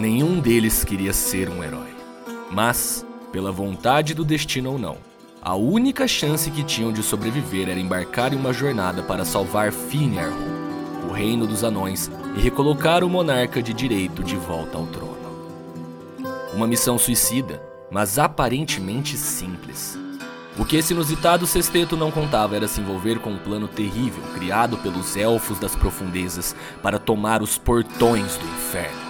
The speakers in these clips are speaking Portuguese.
Nenhum deles queria ser um herói. Mas, pela vontade do destino ou não, a única chance que tinham de sobreviver era embarcar em uma jornada para salvar Finarhu, o reino dos anões, e recolocar o monarca de direito de volta ao trono. Uma missão suicida, mas aparentemente simples. O que esse inusitado sexteto não contava era se envolver com um plano terrível criado pelos elfos das profundezas para tomar os portões do inferno.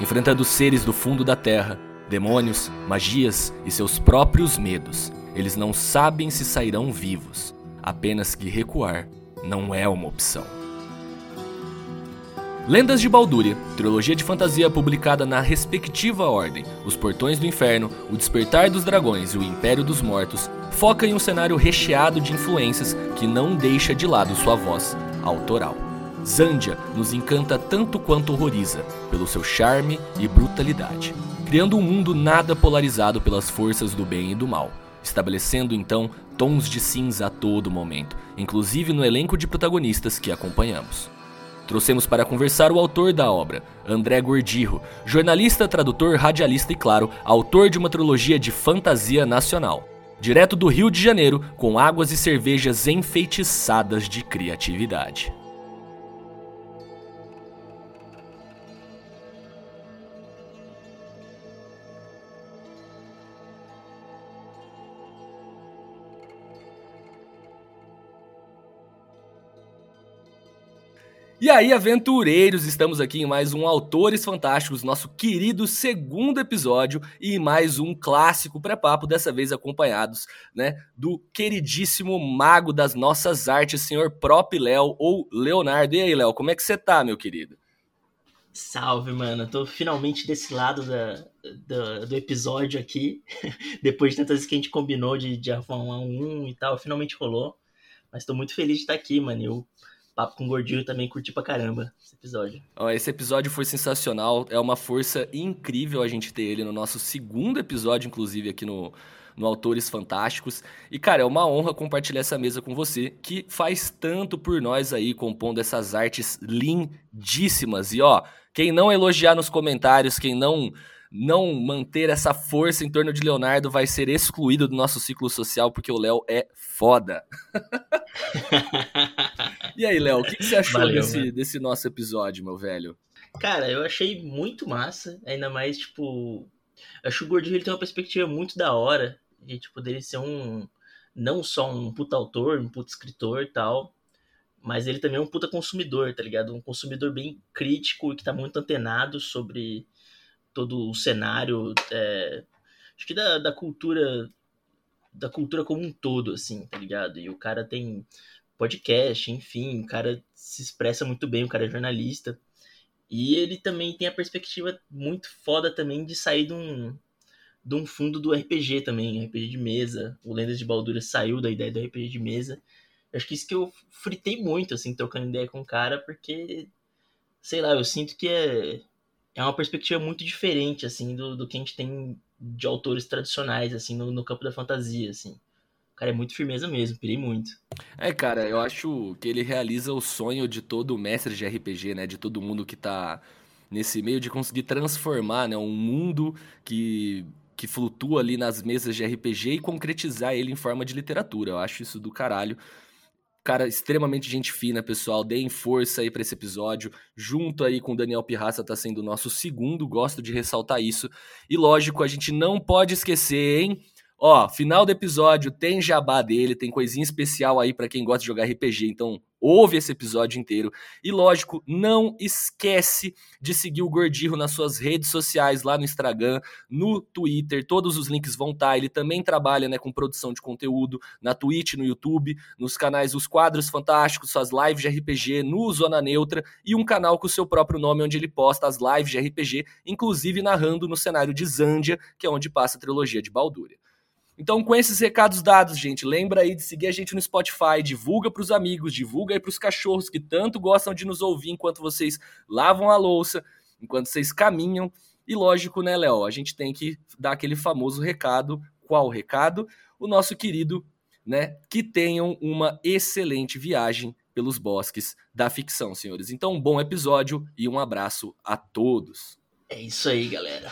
Enfrentando seres do fundo da terra, demônios, magias e seus próprios medos, eles não sabem se sairão vivos, apenas que recuar não é uma opção. Lendas de Baldúria, trilogia de fantasia publicada na respectiva ordem, Os Portões do Inferno, O Despertar dos Dragões e O Império dos Mortos, foca em um cenário recheado de influências que não deixa de lado sua voz autoral. Zandia nos encanta tanto quanto horroriza, pelo seu charme e brutalidade, criando um mundo nada polarizado pelas forças do bem e do mal, estabelecendo então tons de cinza a todo momento, inclusive no elenco de protagonistas que acompanhamos. Trouxemos para conversar o autor da obra, André Gordirro, jornalista, tradutor, radialista e, claro, autor de uma trilogia de fantasia nacional. Direto do Rio de Janeiro, com águas e cervejas enfeitiçadas de criatividade. E aí, aventureiros, estamos aqui em mais um Autores Fantásticos, nosso querido segundo episódio e mais um clássico pré-papo, dessa vez acompanhados, né, do queridíssimo mago das nossas artes, senhor Prop Léo ou Leonardo. E aí, Léo, como é que você tá, meu querido? Salve, mano. Tô finalmente desse lado da, da do episódio aqui. Depois de tantas vezes que a gente combinou de, de arrumar um e tal, finalmente rolou. Mas tô muito feliz de estar aqui, mano. Eu Papo com Gordinho também curti pra caramba esse episódio. esse episódio foi sensacional. É uma força incrível a gente ter ele no nosso segundo episódio, inclusive, aqui no, no Autores Fantásticos. E, cara, é uma honra compartilhar essa mesa com você, que faz tanto por nós aí, compondo essas artes lindíssimas. E, ó, quem não elogiar nos comentários, quem não não manter essa força em torno de Leonardo vai ser excluído do nosso ciclo social, porque o Léo é foda. e aí, Léo, o que, que, você achou Valeu, desse, desse nosso episódio, meu velho? Cara, eu achei muito massa, ainda mais, tipo. Acho que o Gordinho ele tem uma perspectiva muito da hora de, tipo, dele ser um. Não só um puta autor, um puta escritor e tal, mas ele também é um puta consumidor, tá ligado? Um consumidor bem crítico e que tá muito antenado sobre todo o cenário, é, acho que da, da cultura, da cultura como um todo, assim, tá ligado? E o cara tem podcast, enfim, o cara se expressa muito bem, o cara é jornalista. E ele também tem a perspectiva muito foda também de sair de um, de um fundo do RPG também, RPG de mesa. O Lendas de Baldura saiu da ideia do RPG de mesa. Acho que isso que eu fritei muito, assim, trocando ideia com o cara, porque, sei lá, eu sinto que é, é uma perspectiva muito diferente, assim, do, do que a gente tem de autores tradicionais, assim, no, no campo da fantasia, assim. Cara é muito firmeza mesmo, pirei muito. É, cara, eu acho que ele realiza o sonho de todo mestre de RPG, né? De todo mundo que tá nesse meio de conseguir transformar, né? Um mundo que, que flutua ali nas mesas de RPG e concretizar ele em forma de literatura. Eu acho isso do caralho cara extremamente gente fina, pessoal. Deem força aí para esse episódio. Junto aí com o Daniel Pirraça tá sendo o nosso segundo, gosto de ressaltar isso. E lógico, a gente não pode esquecer, hein? Ó, final do episódio tem jabá dele, tem coisinha especial aí para quem gosta de jogar RPG, então ouve esse episódio inteiro. E lógico, não esquece de seguir o Gordirro nas suas redes sociais, lá no Instagram, no Twitter, todos os links vão estar. Tá. Ele também trabalha né, com produção de conteúdo na Twitch, no YouTube, nos canais Os Quadros Fantásticos, suas lives de RPG, no Zona Neutra e um canal com o seu próprio nome, onde ele posta as lives de RPG, inclusive narrando no cenário de Zandia, que é onde passa a trilogia de Baldúria. Então, com esses recados dados, gente, lembra aí de seguir a gente no Spotify, divulga para os amigos, divulga aí para os cachorros que tanto gostam de nos ouvir enquanto vocês lavam a louça, enquanto vocês caminham. E lógico, né, Léo, a gente tem que dar aquele famoso recado. Qual recado? O nosso querido, né, que tenham uma excelente viagem pelos bosques da ficção, senhores. Então, um bom episódio e um abraço a todos. É isso aí, galera.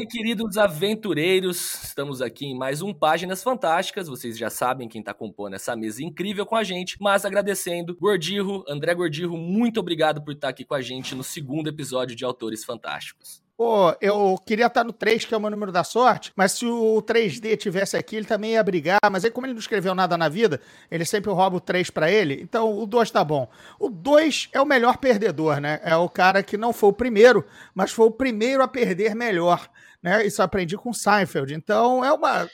Aí, queridos aventureiros, estamos aqui em mais um Páginas Fantásticas. Vocês já sabem quem está compondo essa mesa incrível com a gente, mas agradecendo, Gordirro, André Gordirro, muito obrigado por estar aqui com a gente no segundo episódio de Autores Fantásticos. Pô, eu queria estar no 3, que é o meu número da sorte, mas se o 3D tivesse aqui, ele também ia brigar. Mas aí, como ele não escreveu nada na vida, ele sempre rouba o 3 para ele. Então, o 2 tá bom. O 2 é o melhor perdedor, né? É o cara que não foi o primeiro, mas foi o primeiro a perder melhor. Né? Isso eu aprendi com Seinfeld. Então, é uma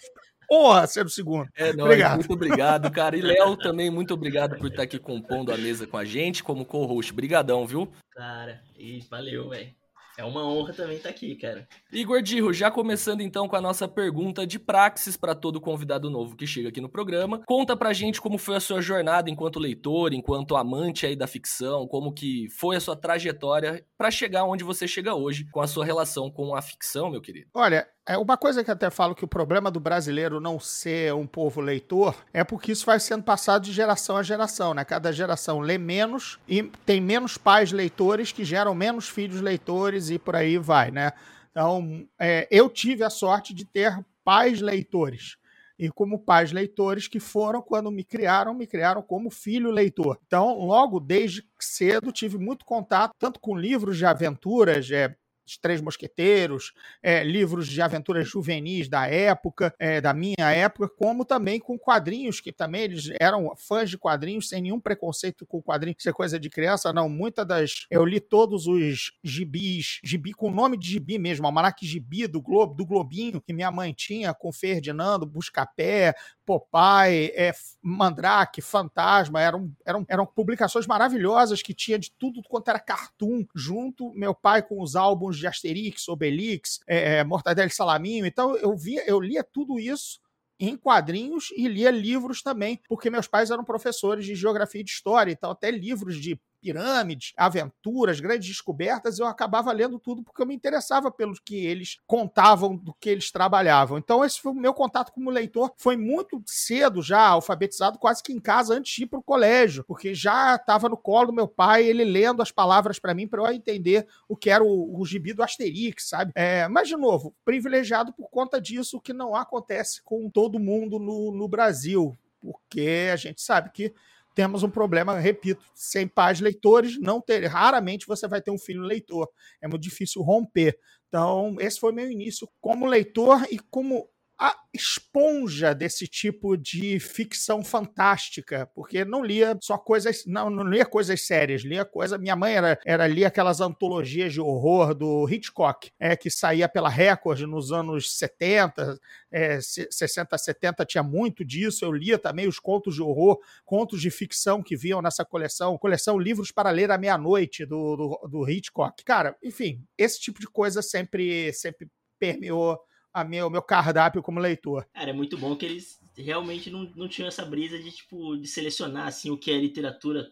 honra ser o segundo. É, não, obrigado. Muito obrigado, cara. E Léo também, muito obrigado por estar aqui compondo a mesa com a gente como co-host. Brigadão, viu? Cara, e valeu, velho. É uma honra também estar tá aqui, cara. Igor Dirro, já começando então com a nossa pergunta de praxis para todo convidado novo que chega aqui no programa. Conta pra gente como foi a sua jornada enquanto leitor, enquanto amante aí da ficção, como que foi a sua trajetória para chegar onde você chega hoje com a sua relação com a ficção, meu querido. Olha, é uma coisa que até falo que o problema do brasileiro não ser um povo leitor é porque isso vai sendo passado de geração a geração, né? Cada geração lê menos e tem menos pais leitores que geram menos filhos leitores e por aí vai, né? Então, é, eu tive a sorte de ter pais leitores. E como pais leitores que foram, quando me criaram, me criaram como filho leitor. Então, logo desde cedo, tive muito contato, tanto com livros de aventuras, é, os Três Mosqueteiros, é, livros de aventuras juvenis da época, é, da minha época, como também com quadrinhos, que também eles eram fãs de quadrinhos, sem nenhum preconceito com quadrinhos ser coisa de criança, não. Muitas das. Eu li todos os gibis, gibi com nome de gibi mesmo, Almanac Gibi do Globo, do Globinho, que minha mãe tinha com Ferdinando, Buscapé, Popeye, é, Mandrake, Fantasma, eram, eram, eram publicações maravilhosas que tinha de tudo quanto era cartoon junto, meu pai com os álbuns de Asterix, Obelix, é, é, Mortadelo e Salaminho. Então eu via, eu lia tudo isso em quadrinhos e lia livros também, porque meus pais eram professores de geografia e de história, então até livros de pirâmides, aventuras, grandes descobertas, eu acabava lendo tudo porque eu me interessava pelo que eles contavam, do que eles trabalhavam. Então, esse foi o meu contato como leitor. Foi muito cedo já, alfabetizado, quase que em casa, antes de ir para o colégio, porque já estava no colo do meu pai, ele lendo as palavras para mim, para eu entender o que era o, o gibi do Asterix, sabe? É, mas, de novo, privilegiado por conta disso, que não acontece com todo mundo no, no Brasil, porque a gente sabe que temos um problema, repito, sem pais leitores, não ter, raramente você vai ter um filho leitor. É muito difícil romper. Então, esse foi meu início como leitor e como a esponja desse tipo de ficção fantástica, porque não lia só coisas, não, não lia coisas sérias, lia coisa. Minha mãe era, era lia aquelas antologias de horror do Hitchcock, é que saía pela Record nos anos 70, é, 60, 70 tinha muito disso. Eu lia também os contos de horror, contos de ficção que viam nessa coleção, coleção Livros para Ler à Meia-Noite do, do, do Hitchcock. Cara, enfim, esse tipo de coisa sempre, sempre permeou a meu, o meu cardápio como leitor. Cara, é muito bom que eles realmente não, não tinham essa brisa de, tipo, de selecionar, assim, o que é literatura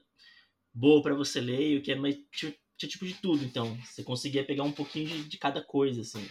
boa para você ler e o que é mais... Tinha, tinha, tipo de tudo, então. Você conseguia pegar um pouquinho de, de cada coisa, assim.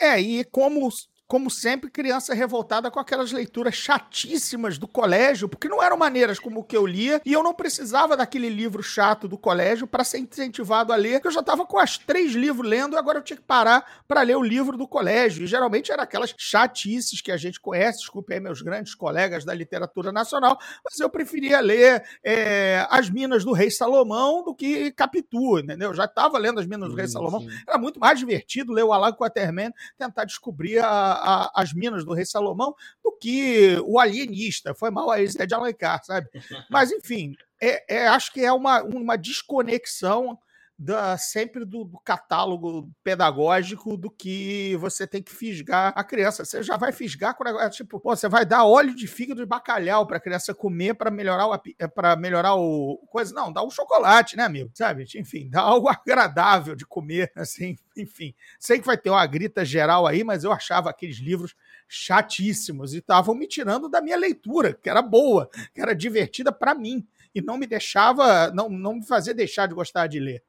É, e como como sempre, criança revoltada com aquelas leituras chatíssimas do colégio, porque não eram maneiras como o que eu lia, e eu não precisava daquele livro chato do colégio para ser incentivado a ler, que eu já estava com as três livros lendo, e agora eu tinha que parar para ler o livro do colégio. E geralmente era aquelas chatices que a gente conhece, desculpe aí meus grandes colegas da literatura nacional, mas eu preferia ler é, As Minas do Rei Salomão do que Capitu, entendeu? Eu já estava lendo As Minas do Rei Salomão, era muito mais divertido ler o Alan Quaterman, tentar descobrir a a, as minas do Rei Salomão do que o alienista. Foi mal aí Zé de Alencar, sabe? Mas, enfim, é, é, acho que é uma, uma desconexão da, sempre do, do, catálogo pedagógico do que você tem que fisgar a criança. Você já vai fisgar com é tipo, pô, você vai dar óleo de fígado de bacalhau para a criança comer para melhorar o é, para melhorar o coisa. Não, dá um chocolate, né, amigo? Sabe? Enfim, dá algo agradável de comer, assim, enfim. Sei que vai ter uma grita geral aí, mas eu achava aqueles livros chatíssimos e estavam me tirando da minha leitura, que era boa, que era divertida para mim e não me deixava, não, não me fazia deixar de gostar de ler.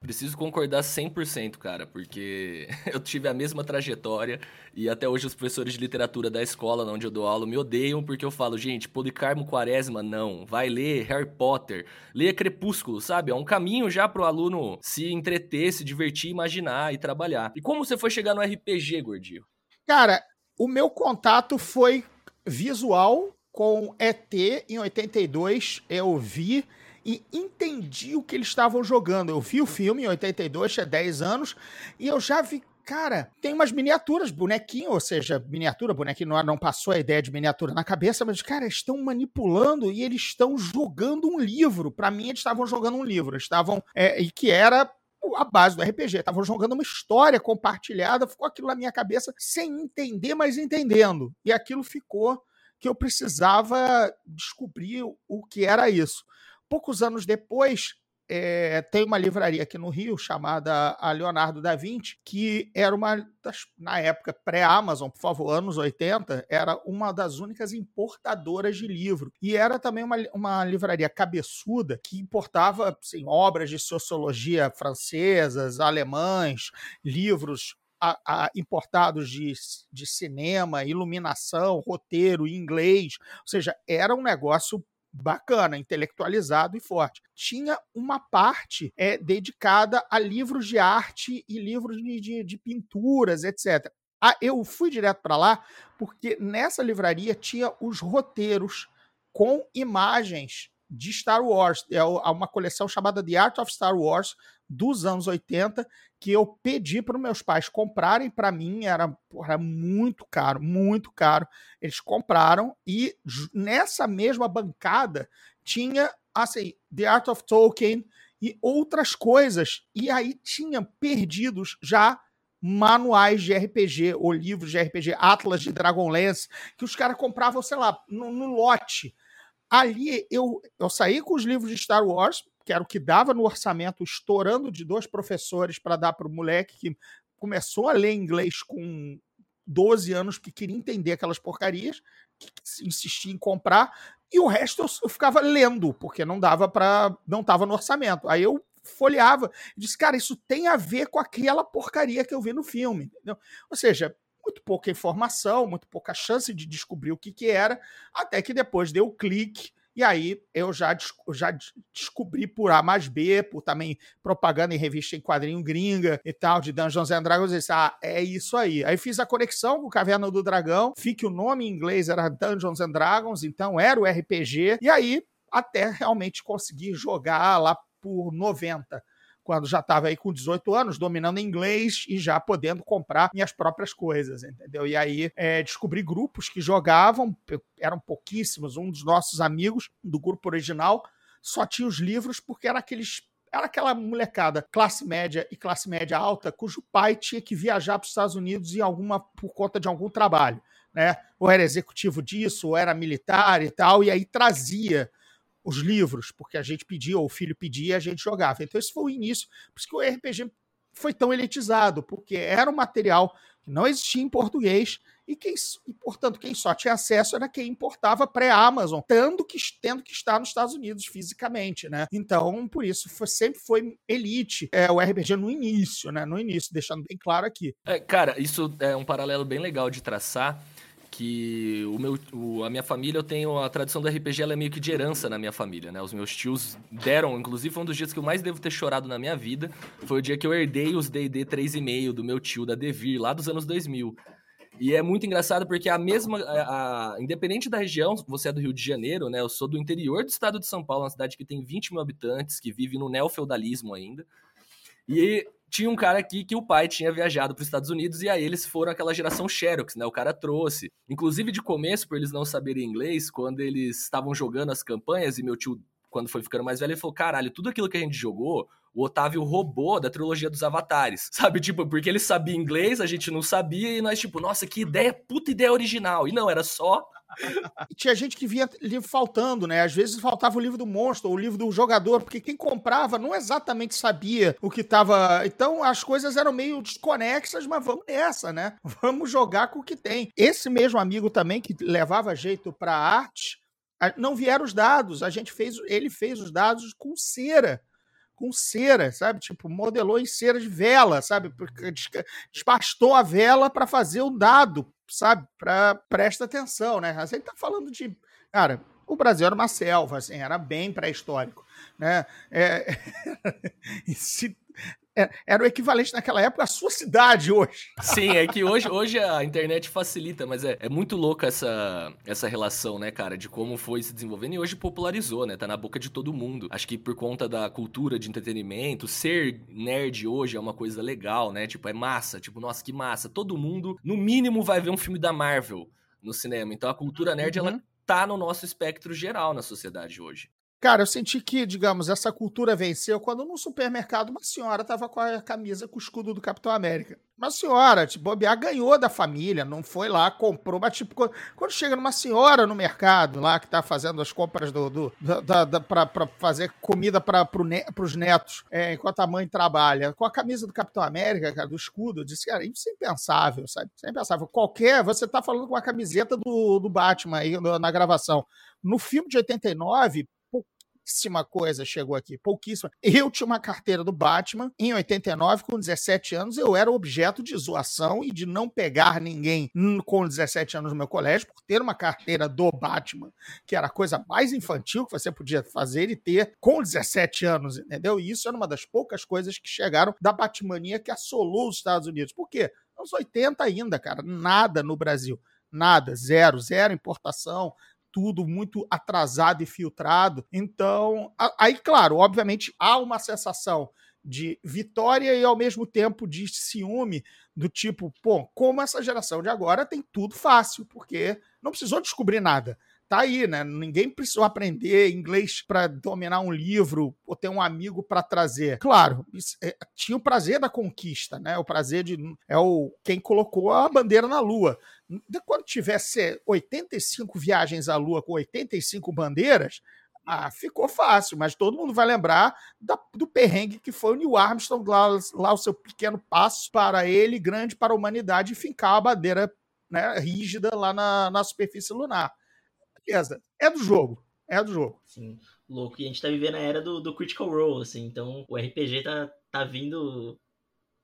Preciso concordar 100%, cara, porque eu tive a mesma trajetória e até hoje os professores de literatura da escola onde eu dou aula me odeiam porque eu falo, gente, Policarmo Quaresma, não. Vai ler Harry Potter, leia Crepúsculo, sabe? É um caminho já pro aluno se entreter, se divertir, imaginar e trabalhar. E como você foi chegar no RPG, Gordinho? Cara, o meu contato foi visual com ET em 82. Eu vi e entendi o que eles estavam jogando. Eu vi o filme em 82, tinha 10 anos, e eu já vi cara, tem umas miniaturas, bonequinho, ou seja, miniatura, bonequinho não, não passou a ideia de miniatura na cabeça, mas, cara, estão manipulando e eles estão jogando um livro. Para mim, eles estavam jogando um livro, estavam, é, e que era a base do RPG, estavam jogando uma história compartilhada, ficou aquilo na minha cabeça sem entender, mas entendendo. E aquilo ficou que eu precisava descobrir o que era isso. Poucos anos depois, é, tem uma livraria aqui no Rio chamada a Leonardo da Vinci, que era uma das, na época pré-Amazon, por favor, anos 80, era uma das únicas importadoras de livro. E era também uma, uma livraria cabeçuda que importava assim, obras de sociologia francesas, alemães, livros a, a, importados de, de cinema, iluminação, roteiro, inglês. Ou seja, era um negócio bacana, intelectualizado e forte. Tinha uma parte é, dedicada a livros de arte e livros de, de, de pinturas, etc. Ah, eu fui direto para lá porque nessa livraria tinha os roteiros com imagens de Star Wars. É uma coleção chamada The Art of Star Wars dos anos 80 que eu pedi para meus pais comprarem para mim, era, era muito caro, muito caro. Eles compraram e nessa mesma bancada tinha assim, The Art of Tolkien e outras coisas. E aí tinha perdidos já manuais de RPG ou livros de RPG, Atlas de Dragonlance, que os caras compravam, sei lá, no, no lote. Ali eu, eu saí com os livros de Star Wars, que era o que dava no orçamento, estourando de dois professores para dar para o moleque que começou a ler inglês com 12 anos, que queria entender aquelas porcarias, que insistia em comprar, e o resto eu, ficava lendo, porque não dava para. não estava no orçamento. Aí eu folheava e disse, cara, isso tem a ver com aquela porcaria que eu vi no filme. Entendeu? Ou seja, muito pouca informação, muito pouca chance de descobrir o que, que era, até que depois deu o clique e aí eu já, já descobri por A mais B, por também propaganda em revista em quadrinho gringa e tal, de Dungeons and Dragons, e disse, ah, é isso aí. Aí fiz a conexão com Caverna do Dragão, vi que o nome em inglês era Dungeons and Dragons, então era o RPG, e aí até realmente conseguir jogar lá por 90 quando já estava aí com 18 anos, dominando inglês e já podendo comprar minhas próprias coisas, entendeu? E aí é, descobri grupos que jogavam, eram pouquíssimos. Um dos nossos amigos do grupo original só tinha os livros porque era aqueles era aquela molecada classe média e classe média alta cujo pai tinha que viajar para os Estados Unidos em alguma por conta de algum trabalho, né? Ou era executivo disso, ou era militar e tal, e aí trazia os livros, porque a gente pedia, ou o filho pedia, e a gente jogava. Então, esse foi o início. Por isso que o RPG foi tão elitizado, porque era um material que não existia em português e, quem, e portanto, quem só tinha acesso era quem importava pré-Amazon, tendo que, tendo que estar nos Estados Unidos fisicamente, né? Então, por isso, foi, sempre foi elite é, o RPG no início, né? No início, deixando bem claro aqui. É, cara, isso é um paralelo bem legal de traçar, que o meu, o, a minha família, eu tenho a tradição do RPG, ela é meio que de herança na minha família, né? Os meus tios deram, inclusive foi um dos dias que eu mais devo ter chorado na minha vida, foi o dia que eu herdei os D&D 3,5 do meu tio, da Devir, lá dos anos 2000. E é muito engraçado porque a mesma, a, a, independente da região, você é do Rio de Janeiro, né? Eu sou do interior do estado de São Paulo, uma cidade que tem 20 mil habitantes, que vive no neofeudalismo ainda. E tinha um cara aqui que o pai tinha viajado para os Estados Unidos e aí eles foram aquela geração Xerox, né? O cara trouxe. Inclusive, de começo, por eles não saberem inglês, quando eles estavam jogando as campanhas e meu tio, quando foi ficando mais velho, ele falou: caralho, tudo aquilo que a gente jogou, o Otávio roubou da trilogia dos Avatares. Sabe? Tipo, porque ele sabia inglês, a gente não sabia, e nós, tipo, nossa, que ideia, puta ideia original. E não, era só e tinha gente que via livro faltando, né? Às vezes faltava o livro do monstro, ou o livro do jogador, porque quem comprava não exatamente sabia o que estava. Então as coisas eram meio desconexas, mas vamos nessa, né? Vamos jogar com o que tem. Esse mesmo amigo também que levava jeito para arte, não vieram os dados. A gente fez, ele fez os dados com cera com cera, sabe? Tipo, modelou em cera de vela, sabe? Porque despastou a vela para fazer o dado, sabe? Para presta atenção, né? A gente tá falando de, cara, o Brasil era uma selva, assim, era bem pré-histórico, né? É, se era o equivalente naquela época à sua cidade hoje. Sim, é que hoje, hoje a internet facilita, mas é, é muito louca essa, essa relação, né, cara, de como foi se desenvolvendo e hoje popularizou, né? Tá na boca de todo mundo. Acho que por conta da cultura de entretenimento, ser nerd hoje é uma coisa legal, né? Tipo, é massa. Tipo, nossa, que massa. Todo mundo, no mínimo, vai ver um filme da Marvel no cinema. Então a cultura nerd, uhum. ela tá no nosso espectro geral na sociedade hoje. Cara, eu senti que, digamos, essa cultura venceu quando no supermercado uma senhora tava com a camisa com o escudo do Capitão América. Uma senhora, tipo, bobear, ganhou da família, não foi lá, comprou, mas tipo, quando, chega numa senhora no mercado lá que tá fazendo as compras do, do da, da, pra, pra fazer comida para pro ne, pros netos, é, enquanto a mãe trabalha, com a camisa do Capitão América, cara, do escudo, eu disse, cara, isso é impensável, sabe? Isso é impensável. Qualquer, você tá falando com a camiseta do, do Batman aí na gravação. No filme de 89, pouquíssima coisa chegou aqui, pouquíssima. Eu tinha uma carteira do Batman em 89, com 17 anos, eu era objeto de zoação e de não pegar ninguém com 17 anos no meu colégio por ter uma carteira do Batman, que era a coisa mais infantil que você podia fazer e ter com 17 anos, entendeu? E isso era uma das poucas coisas que chegaram da Batmania que assolou os Estados Unidos. Por quê? Nos 80 ainda, cara, nada no Brasil. Nada, zero, zero importação, tudo muito atrasado e filtrado. Então, aí, claro, obviamente há uma sensação de vitória e ao mesmo tempo de ciúme, do tipo, pô, como essa geração de agora tem tudo fácil, porque não precisou descobrir nada tá aí, né? Ninguém precisou aprender inglês para dominar um livro ou ter um amigo para trazer. Claro, é, tinha o prazer da conquista, né? O prazer de é o quem colocou a bandeira na lua. Quando tivesse 85 viagens à lua com 85 bandeiras, ah, ficou fácil, mas todo mundo vai lembrar da, do perrengue que foi o Neil Armstrong, lá, lá o seu pequeno passo para ele, grande para a humanidade, e fincar a bandeira né, rígida lá na, na superfície lunar beleza. É do jogo. É do jogo. Sim, louco. E a gente tá vivendo a era do, do Critical Role, assim. Então o RPG tá, tá vindo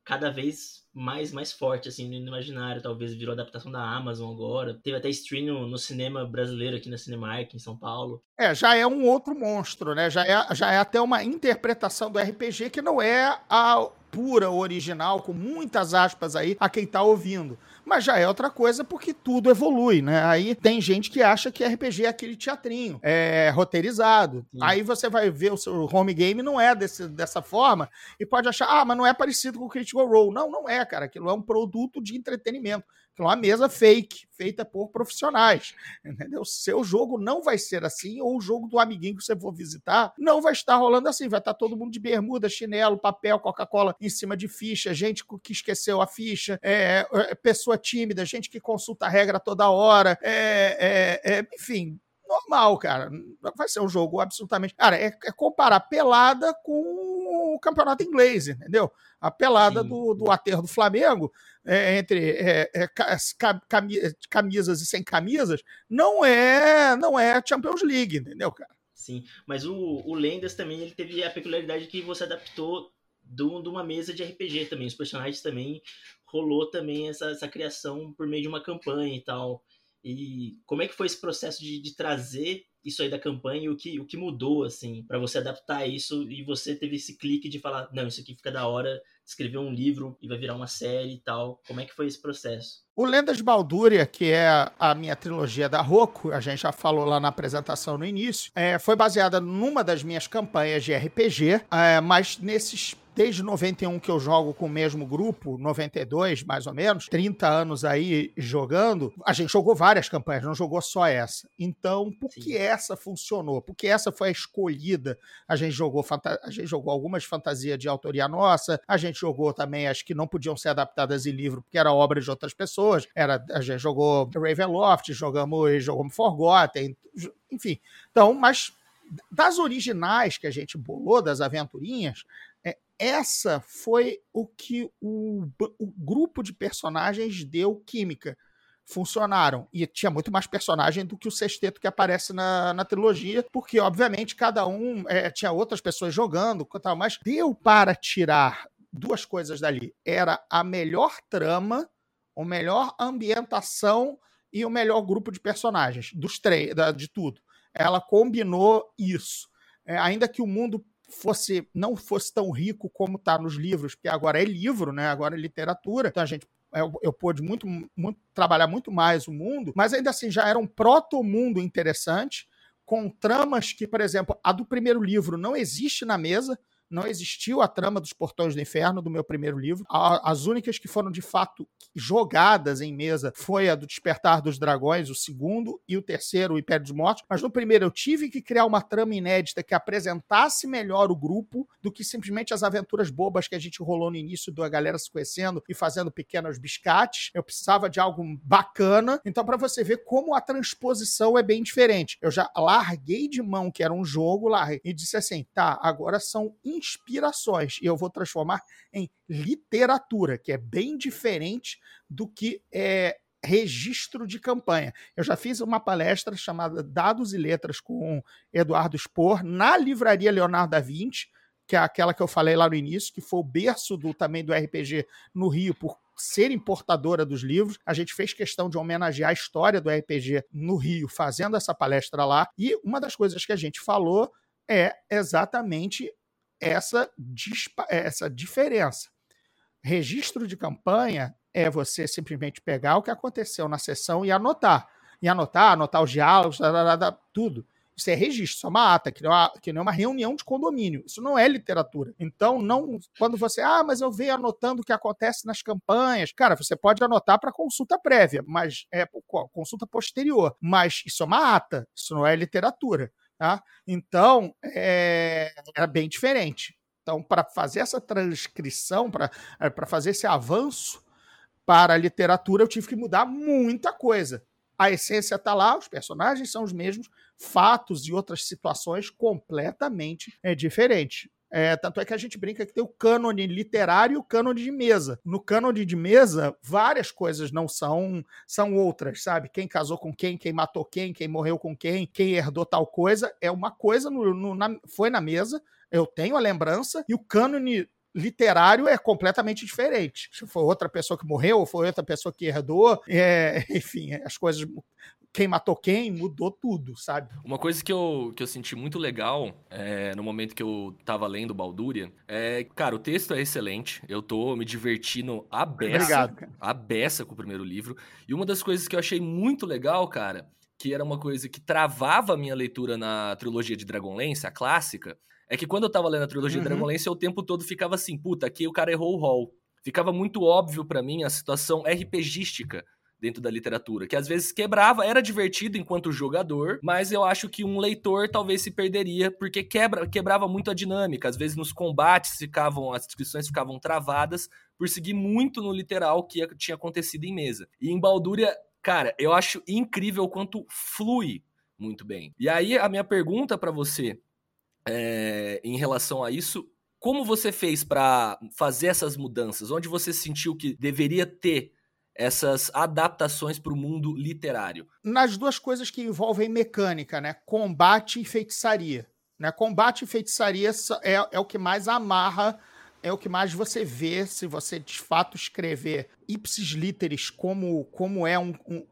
cada vez mais mais forte assim no imaginário, talvez virou adaptação da Amazon agora. Teve até stream no, no, cinema brasileiro aqui na Cinemark em São Paulo. É, já é um outro monstro, né? Já é, já é até uma interpretação do RPG que não é a pura original com muitas aspas aí a quem tá ouvindo. Mas já é outra coisa porque tudo evolui, né? Aí tem gente que acha que RPG é aquele teatrinho, é roteirizado. Sim. Aí você vai ver o seu home game não é desse, dessa forma e pode achar, ah, mas não é parecido com o Critical Role. Não, não é, cara. Aquilo é um produto de entretenimento. É uma mesa fake, feita por profissionais. Entendeu? Seu jogo não vai ser assim, ou o jogo do amiguinho que você for visitar não vai estar rolando assim. Vai estar todo mundo de bermuda, chinelo, papel, Coca-Cola em cima de ficha, gente que esqueceu a ficha, é, é, pessoa tímida, gente que consulta a regra toda hora, é, é, é enfim, normal, cara. Vai ser um jogo absolutamente. Cara, é, é comparar pelada com o campeonato inglês, entendeu? A pelada do, do aterro do Flamengo, é, entre é, é, camisas e sem camisas, não é não é Champions League, entendeu, cara? Sim, mas o, o Lendas também ele teve a peculiaridade que você adaptou de uma mesa de RPG também. Os personagens também rolou também essa, essa criação por meio de uma campanha e tal. E como é que foi esse processo de, de trazer isso aí da campanha e o que, o que mudou, assim, para você adaptar isso e você teve esse clique de falar, não, isso aqui fica da hora, escrever um livro e vai virar uma série e tal. Como é que foi esse processo? O Lendas de Baldúria, que é a minha trilogia da Roku, a gente já falou lá na apresentação no início, é, foi baseada numa das minhas campanhas de RPG, é, mas nesses desde 91 que eu jogo com o mesmo grupo, 92 mais ou menos, 30 anos aí jogando, a gente jogou várias campanhas, não jogou só essa. Então, por Sim. que essa funcionou? Porque essa foi a escolhida. A gente jogou a gente jogou algumas fantasias de autoria nossa, a gente jogou também as que não podiam ser adaptadas em livro, porque era obra de outras pessoas. Era a gente jogou Ravenloft, jogamos jogamos Forgotten, enfim. Então, mas das originais que a gente bolou, das aventurinhas, essa foi o que o, o grupo de personagens deu química. Funcionaram. E tinha muito mais personagem do que o sexteto que aparece na, na trilogia, porque, obviamente, cada um é, tinha outras pessoas jogando, tal, mas deu para tirar duas coisas dali. Era a melhor trama, a melhor ambientação e o melhor grupo de personagens, dos três, de tudo. Ela combinou isso. É, ainda que o mundo fosse não fosse tão rico como está nos livros, porque agora é livro, né? Agora é literatura. Então a gente eu, eu pude muito, muito, trabalhar muito mais o mundo, mas ainda assim já era um proto-mundo interessante, com tramas que, por exemplo, a do primeiro livro não existe na mesa, não existiu a trama dos Portões do Inferno do meu primeiro livro. As únicas que foram de fato jogadas em mesa foi a do Despertar dos Dragões, o segundo, e o terceiro, o Império dos Mortos. Mas no primeiro eu tive que criar uma trama inédita que apresentasse melhor o grupo do que simplesmente as aventuras bobas que a gente rolou no início da galera se conhecendo e fazendo pequenos biscates. Eu precisava de algo bacana. Então, para você ver como a transposição é bem diferente. Eu já larguei de mão que era um jogo, larguei, e disse assim: tá, agora são inspirações e eu vou transformar em literatura, que é bem diferente do que é registro de campanha. Eu já fiz uma palestra chamada Dados e Letras com Eduardo Spor na livraria Leonardo da Vinci, que é aquela que eu falei lá no início, que foi o berço do também do RPG no Rio por ser importadora dos livros. A gente fez questão de homenagear a história do RPG no Rio, fazendo essa palestra lá. E uma das coisas que a gente falou é exatamente essa, essa diferença. Registro de campanha é você simplesmente pegar o que aconteceu na sessão e anotar. E anotar, anotar os diálogos, tudo. Isso é registro, isso é uma ata, que não é, que não é uma reunião de condomínio. Isso não é literatura. Então, não quando você, ah, mas eu venho anotando o que acontece nas campanhas. Cara, você pode anotar para consulta prévia, mas é consulta posterior. Mas isso é uma ata, isso não é literatura. Tá? Então, é, era bem diferente. Então, para fazer essa transcrição, para é, fazer esse avanço para a literatura, eu tive que mudar muita coisa. A essência está lá, os personagens são os mesmos, fatos e outras situações completamente é, diferentes. É, tanto é que a gente brinca que tem o cânone literário e o cânone de mesa. No cânone de mesa, várias coisas não são são outras, sabe? Quem casou com quem, quem matou quem, quem morreu com quem, quem herdou tal coisa, é uma coisa, no, no na, foi na mesa, eu tenho a lembrança, e o cânone literário é completamente diferente. Se foi outra pessoa que morreu, ou foi outra pessoa que herdou, é, enfim, as coisas quem matou quem, mudou tudo, sabe? Uma coisa que eu, que eu senti muito legal é, no momento que eu tava lendo Balduria é, cara, o texto é excelente, eu tô me divertindo a beça, Obrigado, cara. a beça com o primeiro livro, e uma das coisas que eu achei muito legal, cara, que era uma coisa que travava a minha leitura na trilogia de Dragonlance, a clássica, é que quando eu tava lendo a trilogia uhum. de Dragonlance, eu o tempo todo ficava assim, puta, aqui o cara errou o rol. Ficava muito óbvio para mim a situação RPGística dentro da literatura, que às vezes quebrava, era divertido enquanto jogador, mas eu acho que um leitor talvez se perderia, porque quebra, quebrava muito a dinâmica, às vezes nos combates ficavam, as descrições ficavam travadas, por seguir muito no literal que tinha acontecido em mesa. E em Baldúria, cara, eu acho incrível quanto flui muito bem. E aí a minha pergunta para você é, em relação a isso, como você fez para fazer essas mudanças? Onde você sentiu que deveria ter essas adaptações para o mundo literário? Nas duas coisas que envolvem mecânica, né? Combate e feitiçaria. Né? Combate e feitiçaria é, é o que mais amarra, é o que mais você vê se você de fato escrever ipsis literis como, como é um, um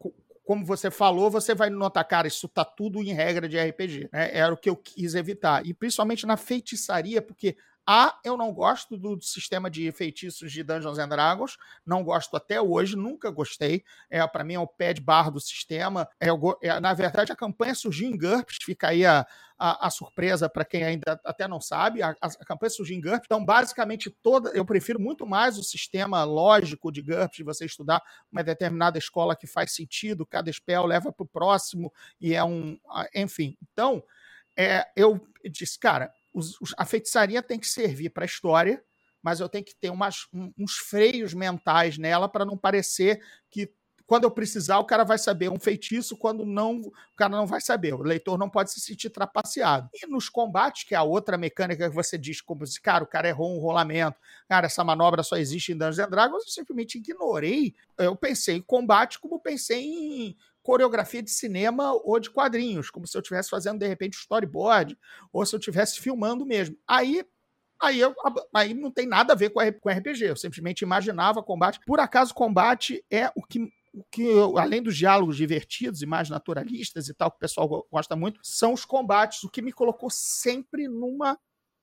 como você falou, você vai notar, cara, isso tá tudo em regra de RPG. Né? Era o que eu quis evitar. E principalmente na feitiçaria, porque A, eu não gosto do sistema de feitiços de Dungeons and Dragons, não gosto até hoje, nunca gostei. É, para mim é o pé de barra do sistema. É, é, na verdade, a campanha surgiu em GURPS, fica aí a, a, a surpresa para quem ainda até não sabe. A, a, a, campanha surgiu em GURPS, então basicamente toda. Eu prefiro muito mais o sistema lógico de GURPS, de você estudar uma determinada escola que faz sentido, cada spell leva para o próximo e é um. Enfim, então. É, eu disse, cara, os, a feitiçaria tem que servir para a história, mas eu tenho que ter umas, um, uns freios mentais nela para não parecer que quando eu precisar o cara vai saber um feitiço, quando não o cara não vai saber. O leitor não pode se sentir trapaceado. E nos combates, que é a outra mecânica que você diz, como se, cara, o cara errou um rolamento, cara, essa manobra só existe em Dungeons and Dragons, eu simplesmente ignorei. Eu pensei em combate como pensei em coreografia de cinema ou de quadrinhos, como se eu estivesse fazendo de repente storyboard, ou se eu estivesse filmando mesmo. Aí Aí, eu, aí não tem nada a ver com, RPG. Eu simplesmente imaginava combate. Por acaso, combate é o que o que, além dos diálogos divertidos e mais naturalistas e tal, que o pessoal gosta muito, são os combates, o que me colocou sempre numa,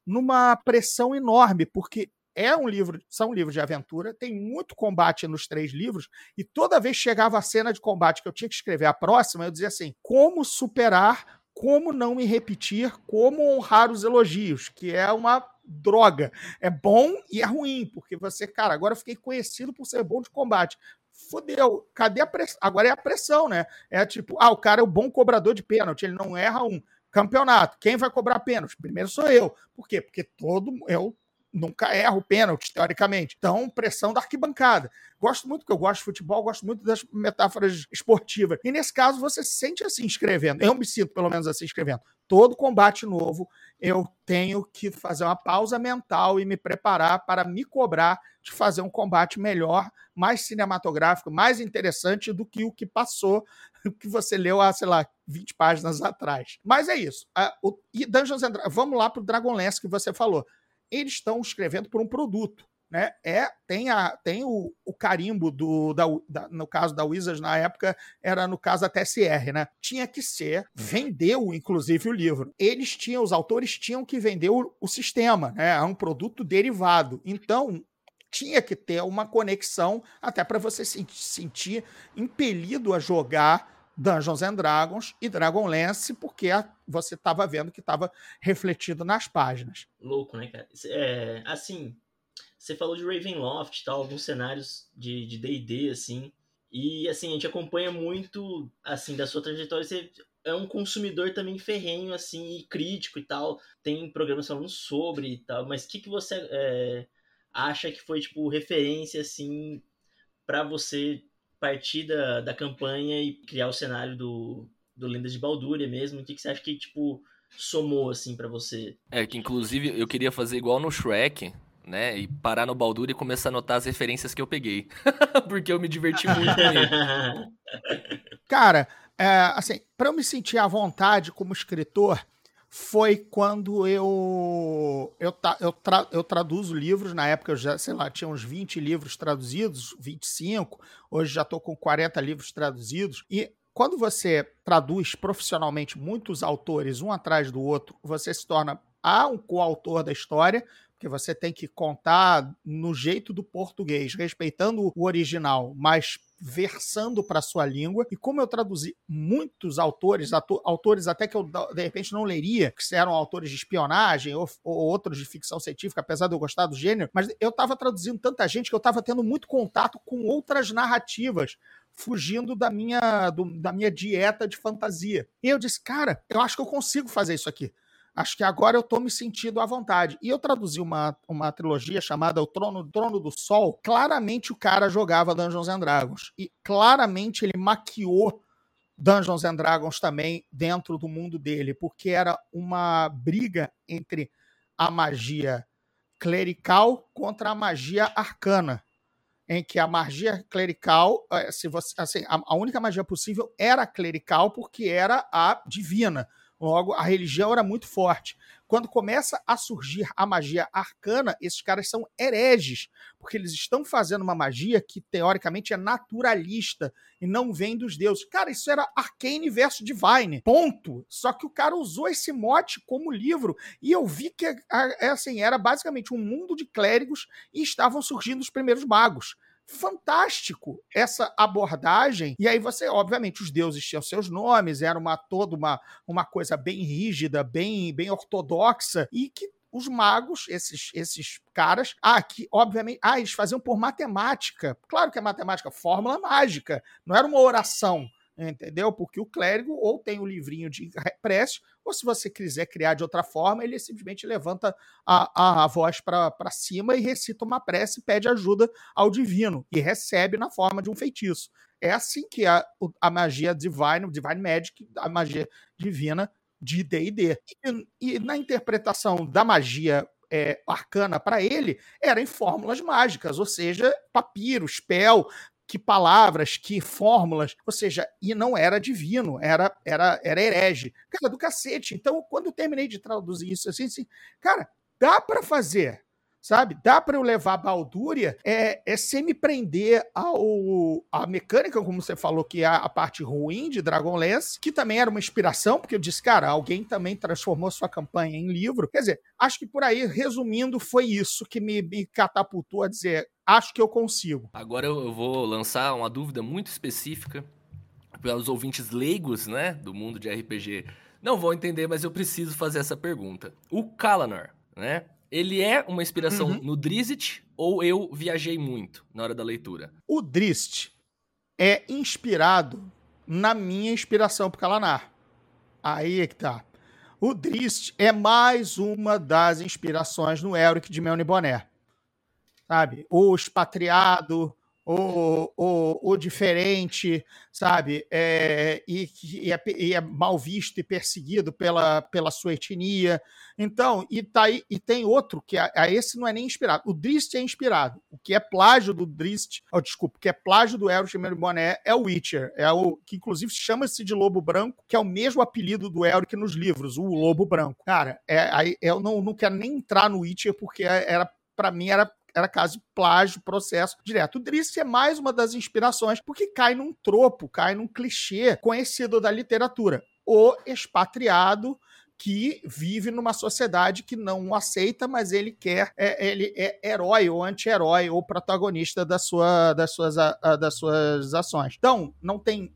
numa pressão enorme, porque é um livro, são livros de aventura, tem muito combate nos três livros, e toda vez que chegava a cena de combate que eu tinha que escrever a próxima, eu dizia assim: como superar, como não me repetir, como honrar os elogios, que é uma droga. É bom e é ruim, porque você, cara, agora eu fiquei conhecido por ser bom de combate. Fodeu, cadê a pressão? Agora é a pressão, né? É tipo, ah, o cara é o bom cobrador de pênalti, ele não erra um campeonato. Quem vai cobrar pênalti? Primeiro sou eu. Por quê? Porque todo eu nunca erro pênalti, teoricamente. Então, pressão da arquibancada. Gosto muito, porque eu gosto de futebol, gosto muito das metáforas esportivas. E nesse caso, você se sente assim escrevendo. Eu me sinto, pelo menos, assim escrevendo. Todo combate novo, eu tenho que fazer uma pausa mental e me preparar para me cobrar de fazer um combate melhor, mais cinematográfico, mais interessante do que o que passou, o que você leu há, sei lá, 20 páginas atrás. Mas é isso. e Dungeons and Dragons, vamos lá para o Dragonlance que você falou eles estão escrevendo por um produto. Né? É, tem, a, tem o, o carimbo do, da, da, no caso da Wizards na época, era no caso da TSR, né? Tinha que ser, vendeu inclusive o livro. Eles tinham, os autores tinham que vender o, o sistema, né? É um produto derivado. Então, tinha que ter uma conexão até para você se sentir impelido a jogar Dungeons and Dragons e Dragonlance, porque você estava vendo que estava refletido nas páginas. Louco, né, cara? É, assim, você falou de Ravenloft, tal, alguns cenários de D&D, assim, e assim, a gente acompanha muito, assim, da sua trajetória, você é um consumidor também ferrenho, assim, e crítico e tal, tem programas falando sobre e tal, mas o que, que você é, acha que foi, tipo, referência, assim, para você partir da, da campanha e criar o cenário do, do Lendas de Baldúria mesmo? O que, que você acha que, tipo, somou, assim, para você? É, que inclusive eu queria fazer igual no Shrek, né? E parar no Baldur e começar a anotar as referências que eu peguei. Porque eu me diverti muito com ele. Cara, é, assim, para eu me sentir à vontade como escritor, foi quando eu eu, eu, tra, eu traduzo livros, na época eu já, sei lá, tinha uns 20 livros traduzidos, 25, hoje já estou com 40 livros traduzidos, e quando você traduz profissionalmente muitos autores um atrás do outro, você se torna A, um coautor da história, porque você tem que contar no jeito do português, respeitando o original, mas versando para sua língua. E como eu traduzi muitos autores, autores até que eu de repente não leria, que eram autores de espionagem ou, ou outros de ficção científica, apesar de eu gostar do gênero, mas eu estava traduzindo tanta gente que eu estava tendo muito contato com outras narrativas fugindo da minha, do, da minha dieta de fantasia. E eu disse, cara, eu acho que eu consigo fazer isso aqui acho que agora eu estou me sentindo à vontade. E eu traduzi uma, uma trilogia chamada O Trono, Trono do Sol. Claramente o cara jogava Dungeons and Dragons. E claramente ele maquiou Dungeons and Dragons também dentro do mundo dele, porque era uma briga entre a magia clerical contra a magia arcana. Em que a magia clerical, eh, se você, assim, a única magia possível era clerical, porque era a divina Logo, a religião era muito forte. quando começa a surgir a magia arcana, esses caras são hereges, porque eles estão fazendo uma magia que teoricamente é naturalista e não vem dos deuses. Cara, isso era Arcane versus Divine. Ponto. Só que o cara usou esse mote como livro e eu vi que é, assim, era basicamente um mundo de clérigos e estavam surgindo os primeiros magos fantástico essa abordagem. E aí você, obviamente, os deuses tinham seus nomes, era uma toda uma, uma coisa bem rígida, bem bem ortodoxa e que os magos, esses, esses caras, ah, que obviamente, ah, eles faziam por matemática. Claro que é matemática, fórmula mágica, não era uma oração entendeu? Porque o clérigo ou tem o livrinho de prece, ou se você quiser criar de outra forma, ele simplesmente levanta a, a, a voz para cima e recita uma prece, pede ajuda ao divino e recebe na forma de um feitiço. É assim que a, a magia divine, divine magic, a magia divina de D&D. E, e na interpretação da magia é, arcana para ele era em fórmulas mágicas, ou seja, papiro, spell, que palavras, que fórmulas, ou seja, e não era divino, era era era herege. Cara, do cacete. Então, quando eu terminei de traduzir isso assim, assim cara, dá para fazer sabe? Dá para eu levar a Baldúria é, é sem me prender ao a mecânica, como você falou, que é a parte ruim de Dragonlance, que também era uma inspiração, porque eu disse, cara, alguém também transformou sua campanha em livro. Quer dizer, acho que por aí, resumindo, foi isso que me, me catapultou a dizer, acho que eu consigo. Agora eu vou lançar uma dúvida muito específica para os ouvintes leigos, né, do mundo de RPG. Não vão entender, mas eu preciso fazer essa pergunta. O Kalanor, né? Ele é uma inspiração uhum. no Drizzt ou eu viajei muito na hora da leitura? O Drizzt é inspirado na minha inspiração pro Kalanar. Aí é que tá. O Drizzt é mais uma das inspirações no Elric de Melny Boné. Sabe? O expatriado, ou, ou, ou diferente, sabe? É, e, e, é, e, é, mal visto e perseguido pela, pela sua etnia. Então, e, tá aí, e tem outro que a, a esse não é nem inspirado. O Drist é inspirado. O que é plágio do Drist, oh, desculpa, o que é plágio do Elric Boné é o Witcher, é o que inclusive chama-se de Lobo Branco, que é o mesmo apelido do Elric nos livros, o Lobo Branco. Cara, é, aí, eu não, não quero nem entrar no Witcher porque era para mim era era caso de plágio, processo direto. O Driss é mais uma das inspirações, porque cai num tropo, cai num clichê conhecido da literatura. O expatriado que vive numa sociedade que não o aceita, mas ele quer, é, ele é herói ou anti-herói ou protagonista da sua, das, suas, a, das suas ações. Então, não tem,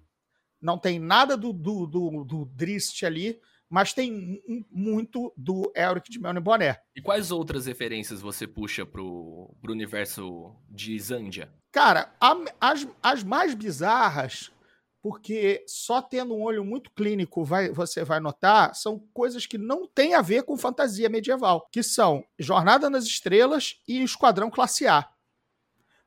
não tem nada do, do, do, do Drist ali, mas tem muito do Elric de Melny Boné. E quais outras referências você puxa pro, pro universo de Zandia? Cara, a, as, as mais bizarras, porque só tendo um olho muito clínico vai, você vai notar, são coisas que não têm a ver com fantasia medieval, que são Jornada nas Estrelas e Esquadrão Classe A.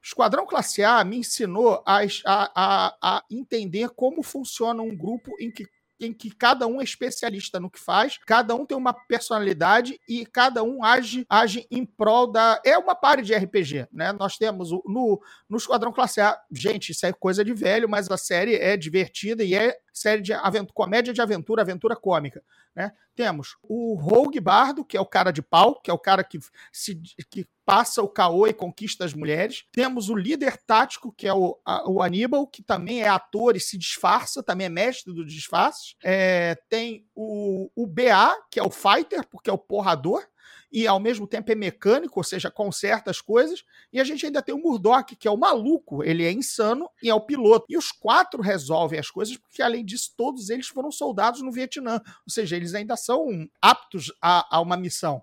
Esquadrão Classe A me ensinou a, a, a, a entender como funciona um grupo em que em que cada um é especialista no que faz, cada um tem uma personalidade e cada um age, age em prol da. É uma pare de RPG, né? Nós temos o, no, no Esquadrão Classe A, gente, isso é coisa de velho, mas a série é divertida e é série de aventura, comédia de aventura, aventura cômica. Né? Temos o Rogue Bardo, que é o cara de pau, que é o cara que, se, que passa o caô e conquista as mulheres. Temos o líder tático, que é o, a, o Aníbal, que também é ator e se disfarça, também é mestre do disfarce. É, tem o, o BA, que é o fighter, porque é o porrador e ao mesmo tempo é mecânico, ou seja, conserta as coisas. E a gente ainda tem o Murdoch, que é o maluco, ele é insano e é o piloto. E os quatro resolvem as coisas, porque além disso, todos eles foram soldados no Vietnã, ou seja, eles ainda são aptos a, a uma missão.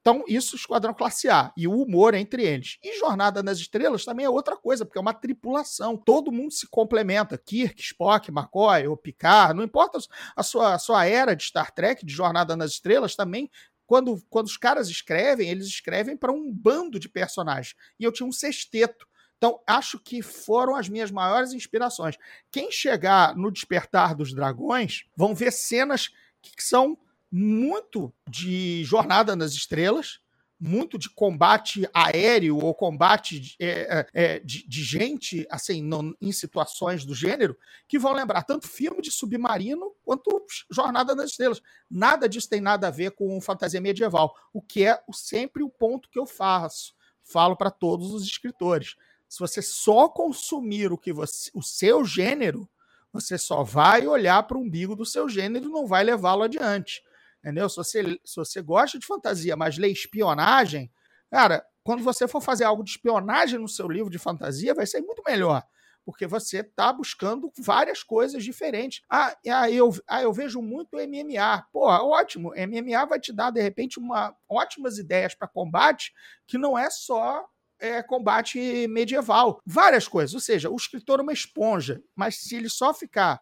Então, isso, Esquadrão Classe A. E o humor entre eles. E Jornada nas Estrelas também é outra coisa, porque é uma tripulação. Todo mundo se complementa. Kirk, Spock, McCoy ou Picard. Não importa a sua, a sua era de Star Trek, de Jornada nas Estrelas, também quando, quando os caras escrevem, eles escrevem para um bando de personagens. E eu tinha um sexteto. Então, acho que foram as minhas maiores inspirações. Quem chegar no Despertar dos Dragões vão ver cenas que são muito de Jornada nas Estrelas, muito de combate aéreo ou combate de, é, é, de, de gente assim em situações do gênero que vão lembrar tanto filme de submarino quanto Jornada das Estrelas. Nada disso tem nada a ver com fantasia medieval, o que é sempre o ponto que eu faço, falo para todos os escritores. Se você só consumir o que você, o seu gênero, você só vai olhar para o umbigo do seu gênero e não vai levá-lo adiante. Entendeu? Se você, se você gosta de fantasia, mas lê espionagem, cara, quando você for fazer algo de espionagem no seu livro de fantasia, vai ser muito melhor. Porque você está buscando várias coisas diferentes. Ah, ah, eu, ah, eu vejo muito MMA. Pô, ótimo. MMA vai te dar, de repente, uma, ótimas ideias para combate que não é só é, combate medieval. Várias coisas. Ou seja, o escritor é uma esponja, mas se ele só ficar.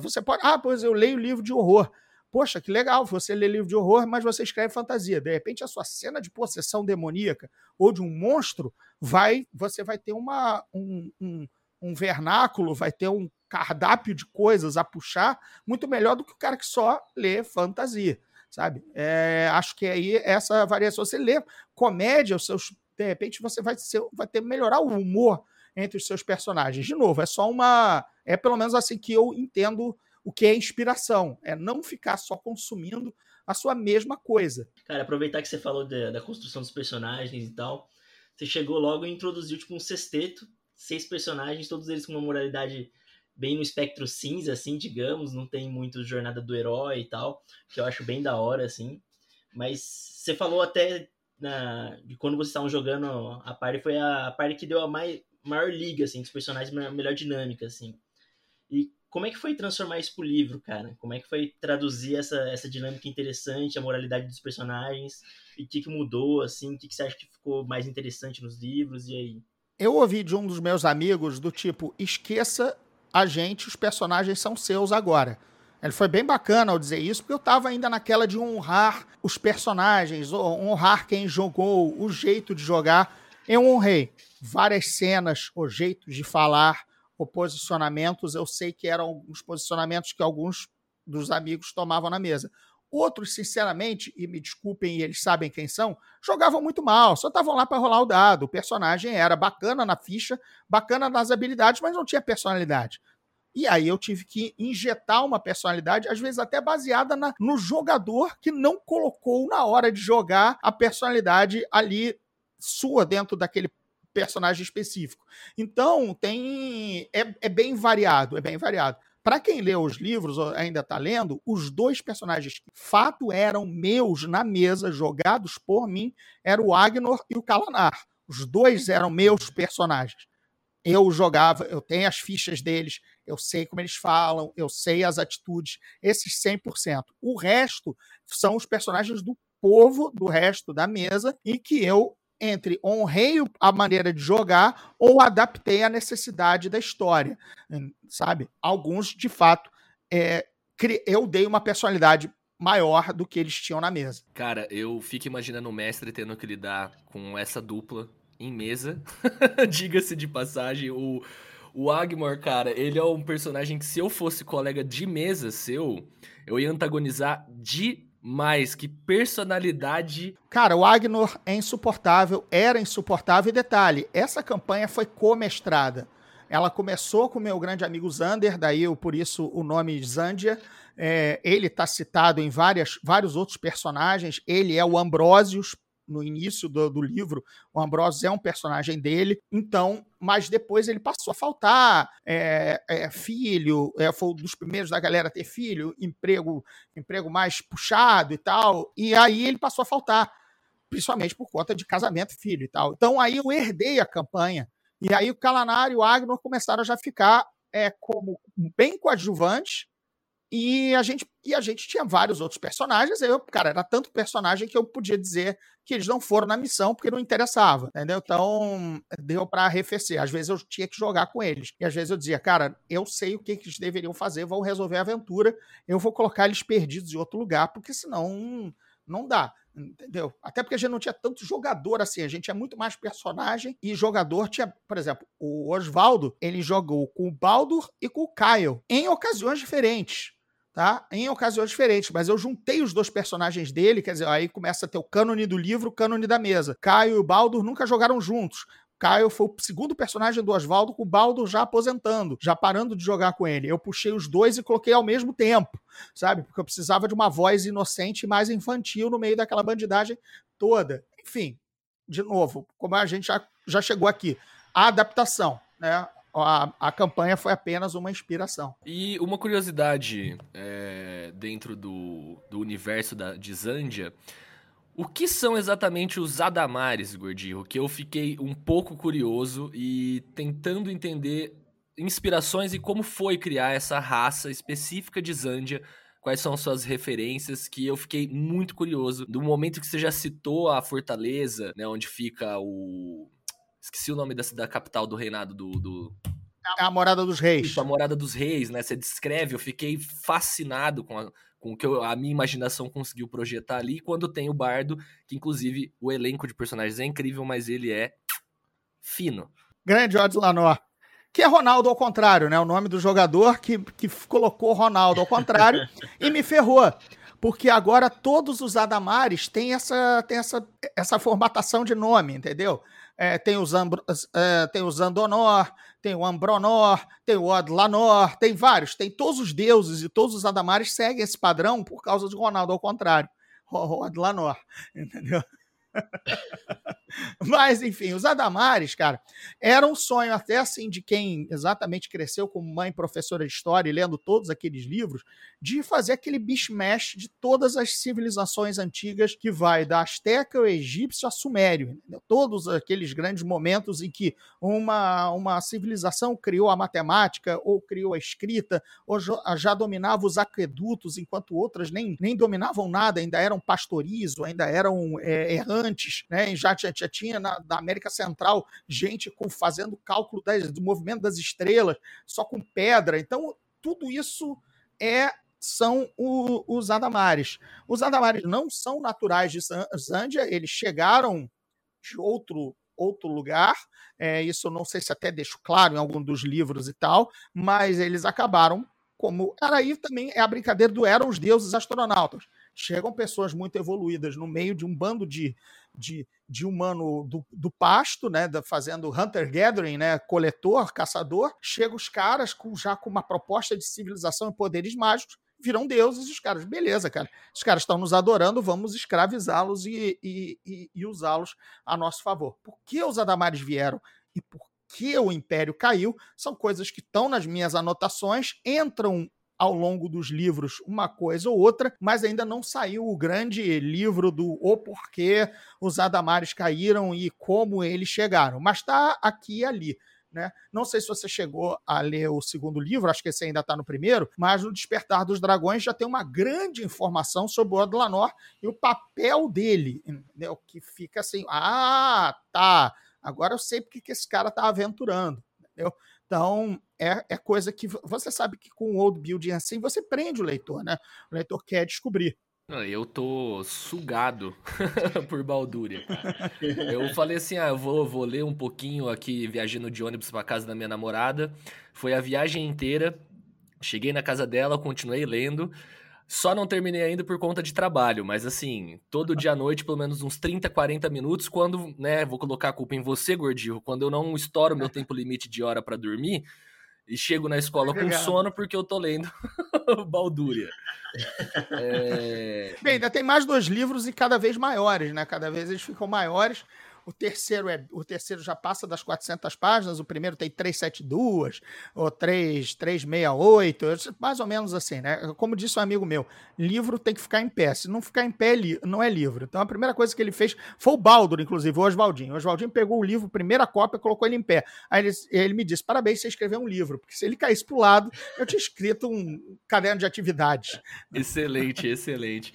Você pode. Ah, pois eu leio livro de horror. Poxa, que legal, você lê livro de horror, mas você escreve fantasia. De repente, a sua cena de possessão demoníaca ou de um monstro vai. Você vai ter uma, um, um, um vernáculo, vai ter um cardápio de coisas a puxar muito melhor do que o cara que só lê fantasia sabe? É, acho que aí essa variação. Você lê comédia, os seus de repente você vai, ser, vai ter melhorar o humor entre os seus personagens. De novo, é só uma. É pelo menos assim que eu entendo o que é inspiração. É não ficar só consumindo a sua mesma coisa. Cara, aproveitar que você falou da, da construção dos personagens e tal. Você chegou logo e introduziu tipo um sexteto, seis personagens, todos eles com uma moralidade bem no espectro cinza, assim, digamos. Não tem muito jornada do herói e tal, que eu acho bem da hora, assim. Mas você falou até na, de quando vocês estavam jogando a party foi a, a party que deu a mai, maior liga, assim, dos personagens, a melhor dinâmica, assim. E como é que foi transformar isso pro livro, cara? Como é que foi traduzir essa, essa dinâmica interessante, a moralidade dos personagens? E o que, que mudou, assim? O que, que você acha que ficou mais interessante nos livros? E aí? Eu ouvi de um dos meus amigos do tipo, esqueça a gente, os personagens são seus agora. Ele foi bem bacana ao dizer isso, porque eu estava ainda naquela de honrar os personagens, honrar quem jogou, o jeito de jogar. Eu honrei várias cenas, o jeito de falar, posicionamentos. Eu sei que eram os posicionamentos que alguns dos amigos tomavam na mesa. Outros, sinceramente, e me desculpem, eles sabem quem são, jogavam muito mal, só estavam lá para rolar o dado. O personagem era bacana na ficha, bacana nas habilidades, mas não tinha personalidade. E aí eu tive que injetar uma personalidade, às vezes até baseada na, no jogador que não colocou na hora de jogar a personalidade ali sua dentro daquele personagem específico. Então tem é, é bem variado, é bem variado. Para quem lê os livros ainda está lendo, os dois personagens que fato eram meus na mesa, jogados por mim, eram o Agnor e o Kalanar. Os dois eram meus personagens. Eu jogava, eu tenho as fichas deles, eu sei como eles falam, eu sei as atitudes, esses 100%. O resto são os personagens do povo do resto da mesa e que eu entre honrei a maneira de jogar ou adaptei à necessidade da história, sabe? Alguns, de fato, é, eu dei uma personalidade maior do que eles tinham na mesa. Cara, eu fico imaginando o mestre tendo que lidar com essa dupla em mesa. Diga-se de passagem, o, o Agmor, cara, ele é um personagem que se eu fosse colega de mesa seu, eu ia antagonizar demais. Que personalidade. Cara, o Agnor é insuportável, era insuportável. E detalhe, essa campanha foi comestrada. Ela começou com meu grande amigo Zander, daí eu, por isso o nome Zandia. É, ele está citado em várias, vários outros personagens. Ele é o Ambrosius, no início do, do livro, o Ambrosius é um personagem dele, então, mas depois ele passou a faltar é, é, filho, é, foi um dos primeiros da galera a ter filho, emprego, emprego mais puxado e tal, e aí ele passou a faltar, principalmente por conta de casamento, filho e tal. Então aí eu herdei a campanha, e aí o Calanar e o Agnor começaram a já ficar é, como bem coadjuvantes, e a gente e a gente tinha vários outros personagens. Eu, cara, era tanto personagem que eu podia dizer que eles não foram na missão porque não interessava, entendeu? Então, deu para arrefecer. Às vezes eu tinha que jogar com eles. E às vezes eu dizia, cara, eu sei o que, que eles deveriam fazer, vão resolver a aventura, eu vou colocar eles perdidos em outro lugar, porque senão não dá entendeu? Até porque a gente não tinha tanto jogador assim, a gente tinha muito mais personagem e jogador tinha, por exemplo, o Osvaldo, ele jogou com o Baldur e com o Kyle em ocasiões diferentes. Tá? Em ocasiões diferentes, mas eu juntei os dois personagens dele, quer dizer, aí começa a ter o cânone do livro, o cânone da mesa. Caio e o Baldur nunca jogaram juntos. Caio foi o segundo personagem do Oswaldo, com o Baldo já aposentando, já parando de jogar com ele. Eu puxei os dois e coloquei ao mesmo tempo, sabe? Porque eu precisava de uma voz inocente e mais infantil no meio daquela bandidagem toda. Enfim, de novo, como a gente já, já chegou aqui, a adaptação, né? A, a campanha foi apenas uma inspiração. E uma curiosidade é, dentro do, do universo da, de Zandia o que são exatamente os Adamares, Gordinho? Que eu fiquei um pouco curioso e tentando entender inspirações e como foi criar essa raça específica de Zandia quais são suas referências, que eu fiquei muito curioso. Do momento que você já citou a Fortaleza, né, onde fica o... Esqueci o nome da, da capital do reinado do... do... É a Morada dos Reis. Isso, a Morada dos Reis, né? Você descreve, eu fiquei fascinado com a, com o que eu, a minha imaginação conseguiu projetar ali. E quando tem o Bardo, que inclusive o elenco de personagens é incrível, mas ele é fino. Grande George Lanor. Que é Ronaldo ao contrário, né? O nome do jogador que, que colocou Ronaldo ao contrário e me ferrou. Porque agora todos os Adamares têm essa, têm essa, essa formatação de nome, entendeu? É, tem, os Ambro, é, tem os Andonor, tem o Ambronor, tem o Odlanor, tem vários, tem todos os deuses e todos os Adamares seguem esse padrão por causa de Ronaldo ao contrário. Odlanor, entendeu? Mas, enfim, os Adamares, cara, era um sonho até assim de quem exatamente cresceu como mãe professora de história e lendo todos aqueles livros, de fazer aquele bishmash de todas as civilizações antigas que vai da Azteca ao Egípcio a Sumério. Entendeu? Todos aqueles grandes momentos em que uma, uma civilização criou a matemática, ou criou a escrita, ou já dominava os aquedutos, enquanto outras nem, nem dominavam nada, ainda eram pastorizo, ainda eram é, errantes, né? já, já, já tinha na, na, América Central gente com, fazendo cálculo das, do movimento das estrelas, só com pedra. Então, tudo isso é são o, os Adamares. Os Adamares não são naturais de Zândia, eles chegaram de outro outro lugar. É, isso eu não sei se até deixo claro em algum dos livros e tal, mas eles acabaram como. Era aí também é a brincadeira do eram os deuses astronautas. Chegam pessoas muito evoluídas no meio de um bando de, de, de humano do, do pasto, né, da, fazendo hunter-gathering, né, coletor, caçador. Chegam os caras com, já com uma proposta de civilização e poderes mágicos viram deuses os caras, beleza, cara, os caras estão nos adorando, vamos escravizá-los e, e, e, e usá-los a nosso favor. Por que os Adamares vieram e por que o Império caiu são coisas que estão nas minhas anotações, entram ao longo dos livros uma coisa ou outra, mas ainda não saiu o grande livro do O Porquê os Adamares caíram e como eles chegaram. Mas está aqui e ali. Né? Não sei se você chegou a ler o segundo livro, acho que esse ainda está no primeiro, mas no Despertar dos Dragões já tem uma grande informação sobre o Odlanor e o papel dele, entendeu? que fica assim, ah, tá, agora eu sei porque que esse cara está aventurando, entendeu? Então, é, é coisa que você sabe que com o old building assim, você prende o leitor, né? O leitor quer descobrir. Eu tô sugado por Baldúria. Eu falei assim: ah, eu vou, vou ler um pouquinho aqui, viajando de ônibus pra casa da minha namorada. Foi a viagem inteira. Cheguei na casa dela, continuei lendo. Só não terminei ainda por conta de trabalho, mas assim, todo dia à noite, pelo menos uns 30, 40 minutos, quando, né, vou colocar a culpa em você, gordinho, quando eu não estouro meu tempo limite de hora para dormir, e chego na escola com sono porque eu tô lendo Baldúria. É... Bem, ainda tem mais dois livros e cada vez maiores, né? Cada vez eles ficam maiores. O terceiro, é, o terceiro já passa das 400 páginas, o primeiro tem 372 ou 3, 368, mais ou menos assim, né? Como disse um amigo meu, livro tem que ficar em pé. Se não ficar em pé, não é livro. Então a primeira coisa que ele fez foi o Baldur, inclusive, o Oswaldinho. O Oswaldinho pegou o livro, primeira cópia, colocou ele em pé. Aí ele, ele me disse: parabéns, você escreveu um livro, porque se ele caísse para o lado, eu tinha escrito um caderno de atividades. Excelente, excelente.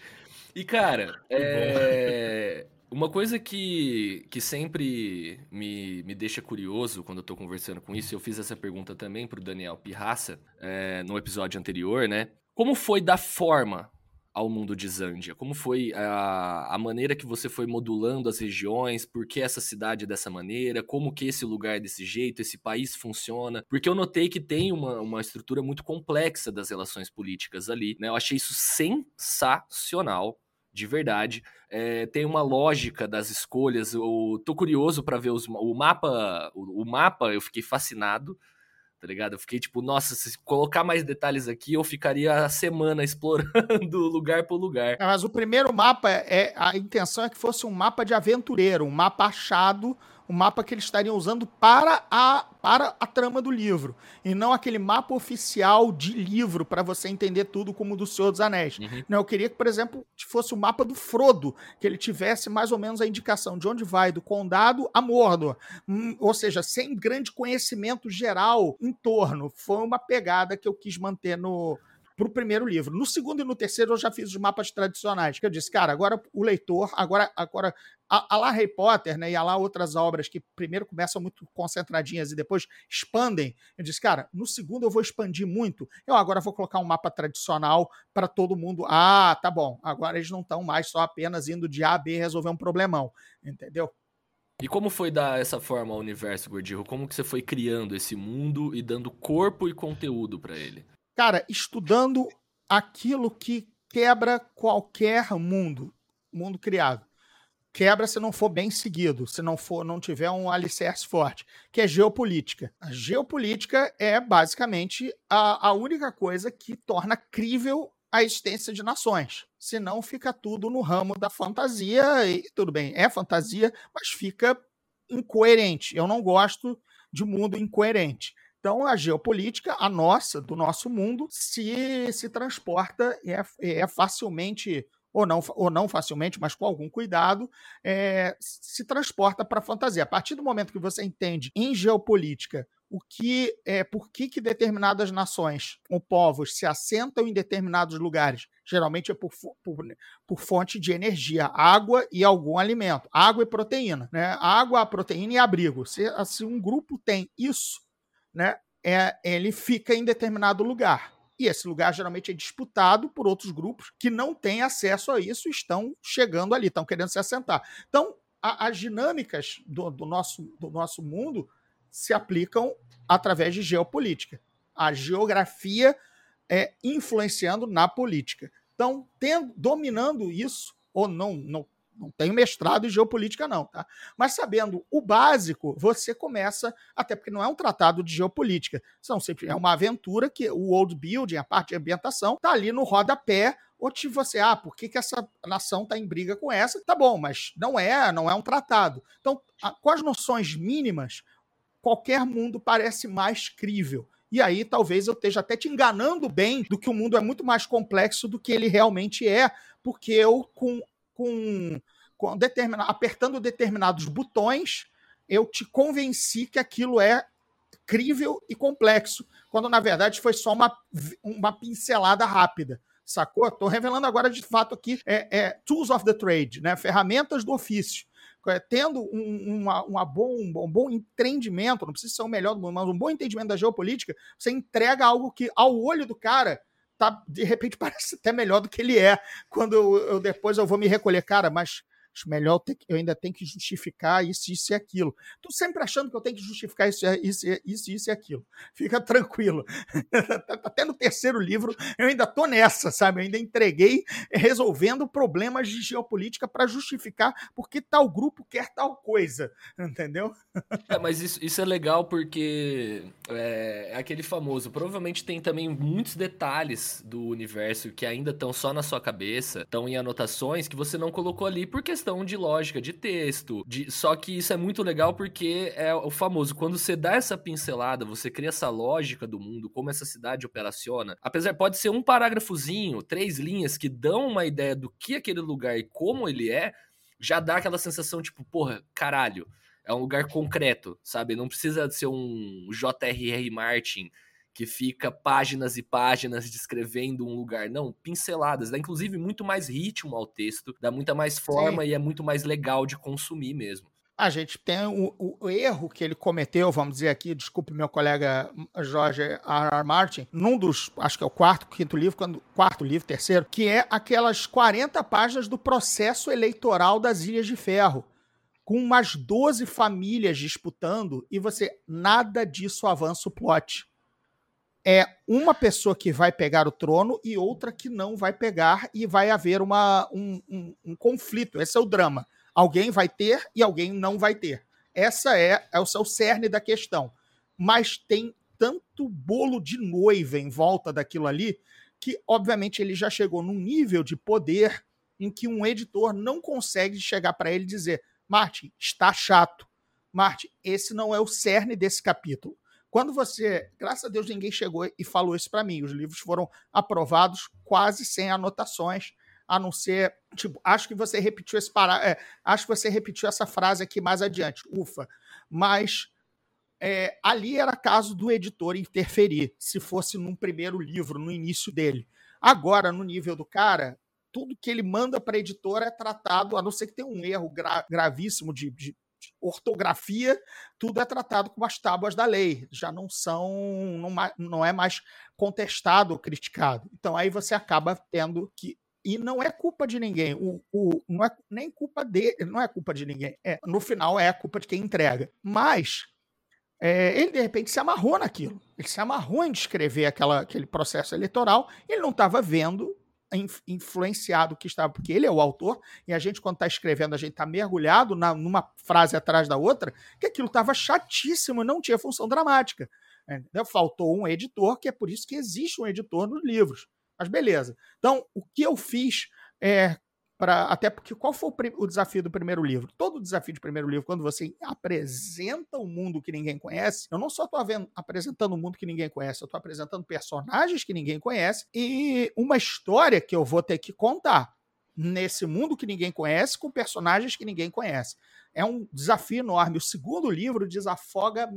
E, cara, é... Uma coisa que, que sempre me, me deixa curioso quando eu tô conversando com isso, eu fiz essa pergunta também pro Daniel Pirraça é, no episódio anterior, né? Como foi da forma ao mundo de Zandia? Como foi a, a maneira que você foi modulando as regiões? Por que essa cidade é dessa maneira? Como que esse lugar é desse jeito? Esse país funciona? Porque eu notei que tem uma, uma estrutura muito complexa das relações políticas ali, né? Eu achei isso sensacional de verdade. É, tem uma lógica das escolhas. Eu tô curioso para ver os, o mapa. O, o, mapa eu fiquei fascinado tá ligado? Eu fiquei tipo, nossa, se colocar mais detalhes aqui, eu ficaria a semana explorando lugar por lugar. É, mas o primeiro mapa, é a intenção é que fosse um mapa de aventureiro, um mapa achado o mapa que eles estariam usando para a, para a trama do livro. E não aquele mapa oficial de livro para você entender tudo como do Senhor dos Anéis. Uhum. Não, eu queria que, por exemplo, fosse o mapa do Frodo, que ele tivesse mais ou menos a indicação de onde vai, do condado a Mordor. Hum, ou seja, sem grande conhecimento geral em torno. Foi uma pegada que eu quis manter no, para o primeiro livro. No segundo e no terceiro eu já fiz os mapas tradicionais, que eu disse, cara, agora o leitor, agora, agora a, a lá Harry Potter, né, e a lá outras obras que primeiro começam muito concentradinhas e depois expandem. Eu disse, cara, no segundo eu vou expandir muito. Eu agora vou colocar um mapa tradicional para todo mundo. Ah, tá bom. Agora eles não estão mais só apenas indo de A a B resolver um problemão, entendeu? E como foi dar essa forma ao universo, Gordirro? Como que você foi criando esse mundo e dando corpo e conteúdo para ele? Cara, estudando aquilo que quebra qualquer mundo, mundo criado. Quebra se não for bem seguido, se não for, não tiver um alicerce forte, que é geopolítica. A geopolítica é basicamente a, a única coisa que torna crível a existência de nações. Senão fica tudo no ramo da fantasia, e tudo bem, é fantasia, mas fica incoerente. Eu não gosto de mundo incoerente. Então, a geopolítica, a nossa, do nosso mundo, se, se transporta e é, é facilmente ou não, ou não facilmente, mas com algum cuidado, é, se transporta para a fantasia. A partir do momento que você entende em geopolítica o que é por que, que determinadas nações ou povos se assentam em determinados lugares, geralmente é por, por, por fonte de energia, água e algum alimento, água e proteína, né? Água, proteína e abrigo. Se, se um grupo tem isso, né, é, ele fica em determinado lugar. E esse lugar geralmente é disputado por outros grupos que não têm acesso a isso e estão chegando ali, estão querendo se assentar. Então, a, as dinâmicas do, do, nosso, do nosso mundo se aplicam através de geopolítica. A geografia é influenciando na política. Então, tendo, dominando isso, ou não, não não tenho mestrado em geopolítica, não, tá? Mas sabendo o básico, você começa, até porque não é um tratado de geopolítica, são sempre é uma aventura que o world building, a parte de ambientação, tá ali no rodapé ou te você, ah, por que, que essa nação está em briga com essa? Tá bom, mas não é, não é um tratado. Então, a, com as noções mínimas, qualquer mundo parece mais crível. E aí talvez eu esteja até te enganando bem do que o mundo é muito mais complexo do que ele realmente é, porque eu, com com, com determina, apertando determinados botões, eu te convenci que aquilo é crível e complexo, quando na verdade foi só uma, uma pincelada rápida. Sacou? Estou revelando agora de fato aqui é, é, tools of the trade, né? ferramentas do ofício. É, tendo um, uma, uma bom, um bom entendimento, não precisa ser o melhor do mundo, mas um bom entendimento da geopolítica, você entrega algo que, ao olho do cara, tá, de repente parece até melhor do que ele é. Quando eu, eu depois eu vou me recolher, cara, mas acho melhor eu, eu, ainda tenho que justificar isso, isso e aquilo. Tô sempre achando que eu tenho que justificar isso, isso, isso, isso e aquilo. Fica tranquilo. Até no terceiro livro eu ainda tô nessa, sabe? Eu ainda entreguei resolvendo problemas de geopolítica para justificar porque tal grupo quer tal coisa, entendeu? É, mas isso, isso é legal porque é, é aquele famoso. Provavelmente tem também muitos detalhes do universo que ainda estão só na sua cabeça, estão em anotações que você não colocou ali por questão questão de lógica, de texto. De... Só que isso é muito legal porque é o famoso. Quando você dá essa pincelada, você cria essa lógica do mundo, como essa cidade operaciona. Apesar, pode ser um parágrafozinho, três linhas que dão uma ideia do que aquele lugar e como ele é, já dá aquela sensação tipo, porra, caralho. É um lugar concreto, sabe? Não precisa ser um J.R.R. Martin que fica páginas e páginas descrevendo um lugar. Não, pinceladas. Dá inclusive muito mais ritmo ao texto, dá muita mais forma Sim. e é muito mais legal de consumir mesmo. A gente tem o, o, erro que ele cometeu, vamos dizer aqui, desculpe meu colega Jorge R. R. Martin, num dos, acho que é o quarto, quinto livro, quando, quarto livro, terceiro, que é aquelas 40 páginas do processo eleitoral das Ilhas de Ferro, com umas 12 famílias disputando, e você, nada disso avança o plot. É uma pessoa que vai pegar o trono e outra que não vai pegar, e vai haver uma, um, um, um conflito. Esse é o drama Alguém vai ter e alguém não vai ter. Essa é, é o seu cerne da questão. Mas tem tanto bolo de noiva em volta daquilo ali que, obviamente, ele já chegou num nível de poder em que um editor não consegue chegar para ele e dizer: Martin, está chato. Martin, esse não é o cerne desse capítulo. Quando você, graças a Deus, ninguém chegou e falou isso para mim. Os livros foram aprovados quase sem anotações a não ser, tipo, acho que você repetiu esse pará, é, acho que você repetiu essa frase aqui mais adiante, ufa. Mas é, ali era caso do editor interferir, se fosse num primeiro livro, no início dele. Agora, no nível do cara, tudo que ele manda para a editora é tratado, a não ser que tenha um erro gra gravíssimo de, de, ortografia, tudo é tratado com as tábuas da lei, já não são, não, não é mais contestado ou criticado. Então aí você acaba tendo que e não é culpa de ninguém. O, o, não é nem culpa dele, não é culpa de ninguém. É, no final é a culpa de quem entrega. Mas é, ele de repente se amarrou naquilo. Ele se amarrou em descrever aquela, aquele processo eleitoral. Ele não estava vendo influenciado que estava, porque ele é o autor, e a gente, quando está escrevendo, a gente está mergulhado na, numa frase atrás da outra, que aquilo estava chatíssimo, não tinha função dramática. Entendeu? Faltou um editor, que é por isso que existe um editor nos livros. Mas beleza. Então, o que eu fiz é até porque qual foi o, o, desafio do primeiro livro? Todo desafio do primeiro livro, quando você apresenta um mundo que ninguém conhece, eu não só estou apresentando um mundo que ninguém conhece, eu estou apresentando personagens que ninguém conhece e uma história que eu vou ter que contar nesse mundo que ninguém conhece com personagens que ninguém conhece. É um desafio enorme. O segundo livro desafoga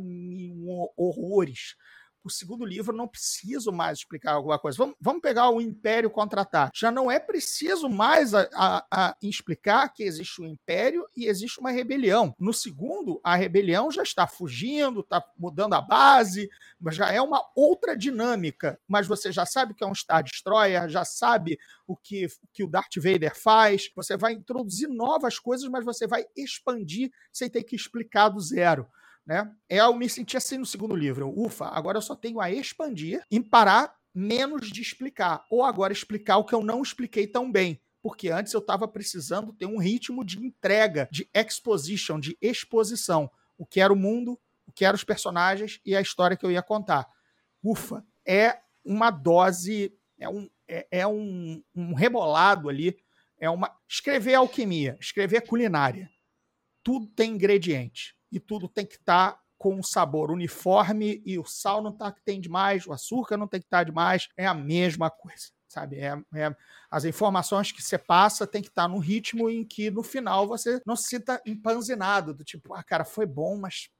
horrores o segundo livro não preciso mais explicar alguma coisa. Vamos, vamos pegar o Império Contra-Ataque. Já não é preciso mais a, a, a explicar que existe um Império e existe uma rebelião. No segundo, a rebelião já está fugindo, está mudando a base, já é uma outra dinâmica. Mas você já sabe que é um Star Destroyer, já sabe o que, o que o Darth Vader faz. Você vai introduzir novas coisas, mas você vai expandir sem ter que explicar do zero. Né? É, eu me senti assim no segundo livro. Ufa, agora eu só tenho a expandir e parar menos de explicar. Ou agora explicar o que eu não expliquei tão bem. Porque antes eu estava precisando ter um ritmo de entrega, de exposition, de exposição. O que era o mundo, o que eram os personagens e a história que eu ia contar. Ufa, é uma dose, é um, é, é um, um rebolado ali. É uma. Escrever alquimia, escrever culinária. Tudo tem ingrediente e tudo tem que estar tá com um sabor uniforme e o sal não tá que tem demais, o açúcar não tem que estar tá demais, é a mesma coisa, sabe? É, é, as informações que você passa tem que estar tá no ritmo em que no final você não se sinta empanzinado, do tipo, ah, cara, foi bom, mas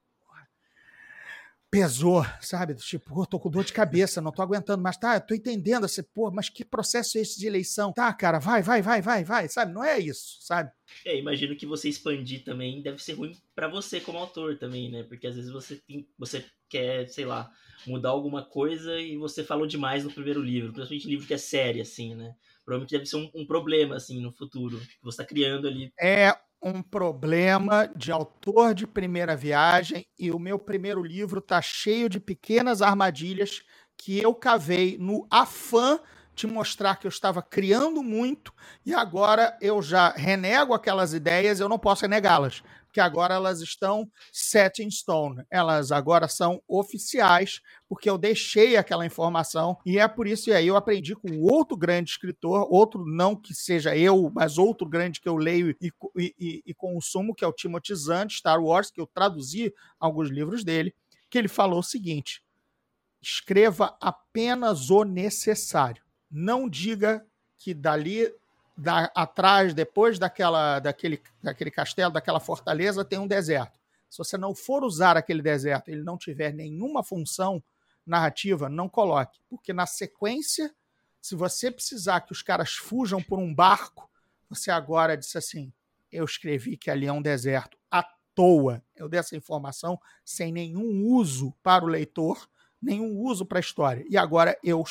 pesou, sabe? Tipo, tô com dor de cabeça, não tô aguentando, mas tá, tô entendendo, assim, pô, mas que processo é esse de eleição? Tá, cara, vai, vai, vai, vai, vai, sabe? Não é isso, sabe? É, imagino que você expandir também deve ser ruim para você como autor também, né? Porque às vezes você tem, você quer, sei lá, mudar alguma coisa e você falou demais no primeiro livro, principalmente livro que é série, assim, né? Provavelmente deve ser um, um problema, assim, no futuro, que você tá criando ali. É, um problema de autor de primeira viagem e o meu primeiro livro tá cheio de pequenas armadilhas que eu cavei no afã de mostrar que eu estava criando muito e agora eu já renego aquelas ideias, eu não posso renegá-las que agora elas estão set in stone. Elas agora são oficiais, porque eu deixei aquela informação e é por isso, e aí eu aprendi com outro grande escritor, outro não que seja eu, mas outro grande que eu leio e, e, e consumo, que é o Timothy Zahn, Star Wars, que eu traduzi alguns livros dele, que ele falou o seguinte, escreva apenas o necessário. Não diga que dali da, atrás, depois daquela, daquele, daquele castelo, daquela fortaleza, tem um deserto. Se você não for usar aquele deserto, ele não tiver nenhuma função narrativa, não coloque. Porque na sequência, se você precisar que os caras fujam por um barco, você agora disse assim: eu escrevi que ali é um deserto. A toa. Eu dei essa informação sem nenhum uso para o leitor, nenhum uso para a história. E agora eu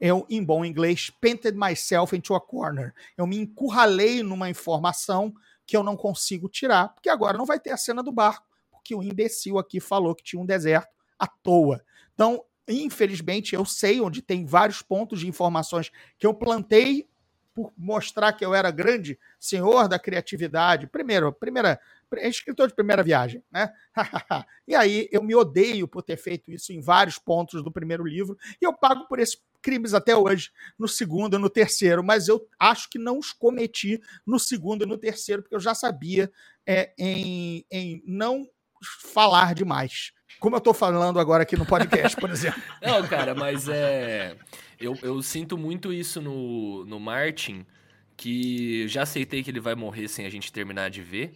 eu, em bom inglês, painted myself into a corner. Eu me encurralei numa informação que eu não consigo tirar, porque agora não vai ter a cena do barco, porque o imbecil aqui falou que tinha um deserto à toa. Então, infelizmente, eu sei onde tem vários pontos de informações que eu plantei por mostrar que eu era grande senhor da criatividade. Primeiro, primeira, escritor de primeira viagem, né? e aí eu me odeio por ter feito isso em vários pontos do primeiro livro e eu pago por esses crimes até hoje no segundo e no terceiro, mas eu acho que não os cometi no segundo e no terceiro porque eu já sabia é, em, em não falar demais. Como eu estou falando agora aqui no podcast, por exemplo. Não, cara, mas é. Eu, eu sinto muito isso no, no Martin, que já aceitei que ele vai morrer sem a gente terminar de ver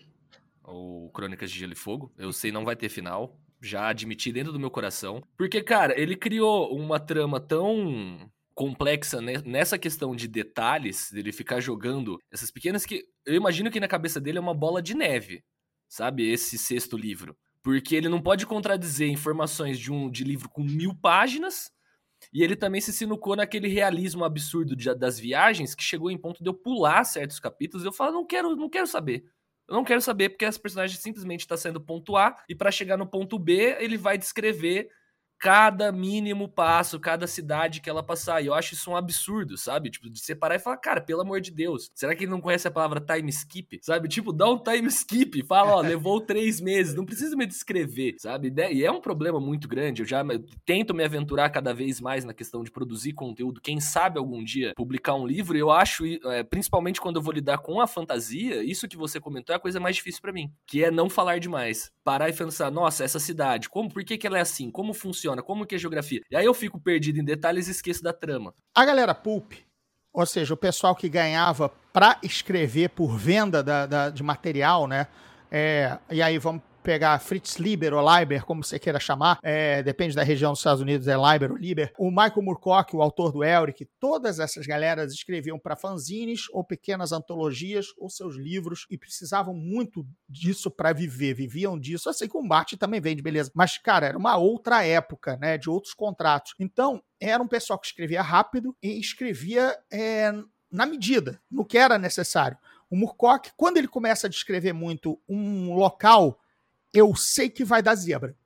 o Crônicas de Gelo e Fogo. Eu sei não vai ter final. Já admiti dentro do meu coração. Porque, cara, ele criou uma trama tão complexa nessa questão de detalhes, dele ficar jogando essas pequenas que. Eu imagino que na cabeça dele é uma bola de neve, sabe? Esse sexto livro. Porque ele não pode contradizer informações de um de livro com mil páginas. E ele também se sinucou naquele realismo absurdo de, das viagens que chegou em ponto de eu pular certos capítulos e eu falo, não quero, não quero saber. Eu não quero saber porque as personagens simplesmente está sendo ponto A e para chegar no ponto B ele vai descrever cada mínimo passo, cada cidade que ela passar. E eu acho isso um absurdo, sabe? Tipo, de separar e falar, cara, pelo amor de Deus, será que ele não conhece a palavra time skip? Sabe? Tipo, dá um time skip, fala, ó, levou três meses, não precisa me descrever, sabe? E é um problema muito grande. Eu já tento me aventurar cada vez mais na questão de produzir conteúdo. Quem sabe algum dia publicar um livro, eu acho, é, principalmente quando eu vou lidar com a fantasia, isso que você comentou é a coisa mais difícil para mim, que é não falar demais. Parar e pensar, nossa, essa cidade, como, por que, que ela é assim? Como funciona? como que é geografia. E aí eu fico perdido em detalhes e esqueço da trama. A galera pulp, ou seja, o pessoal que ganhava para escrever por venda da, da, de material, né? É, e aí vamos pegar Fritz Lieber ou Leiber, como você queira chamar, é, depende da região dos Estados Unidos, é Leiber ou Lieber. O Michael Moorcock, o autor do Elric, todas essas galeras escreviam para fanzines ou pequenas antologias ou seus livros e precisavam muito disso para viver, viviam disso. Assim como o Bart também vende, beleza. Mas, cara, era uma outra época, né, de outros contratos. Então, era um pessoal que escrevia rápido e escrevia é, na medida, no que era necessário. O Murcock, quando ele começa a descrever muito um local, eu sei que vai dar zebra.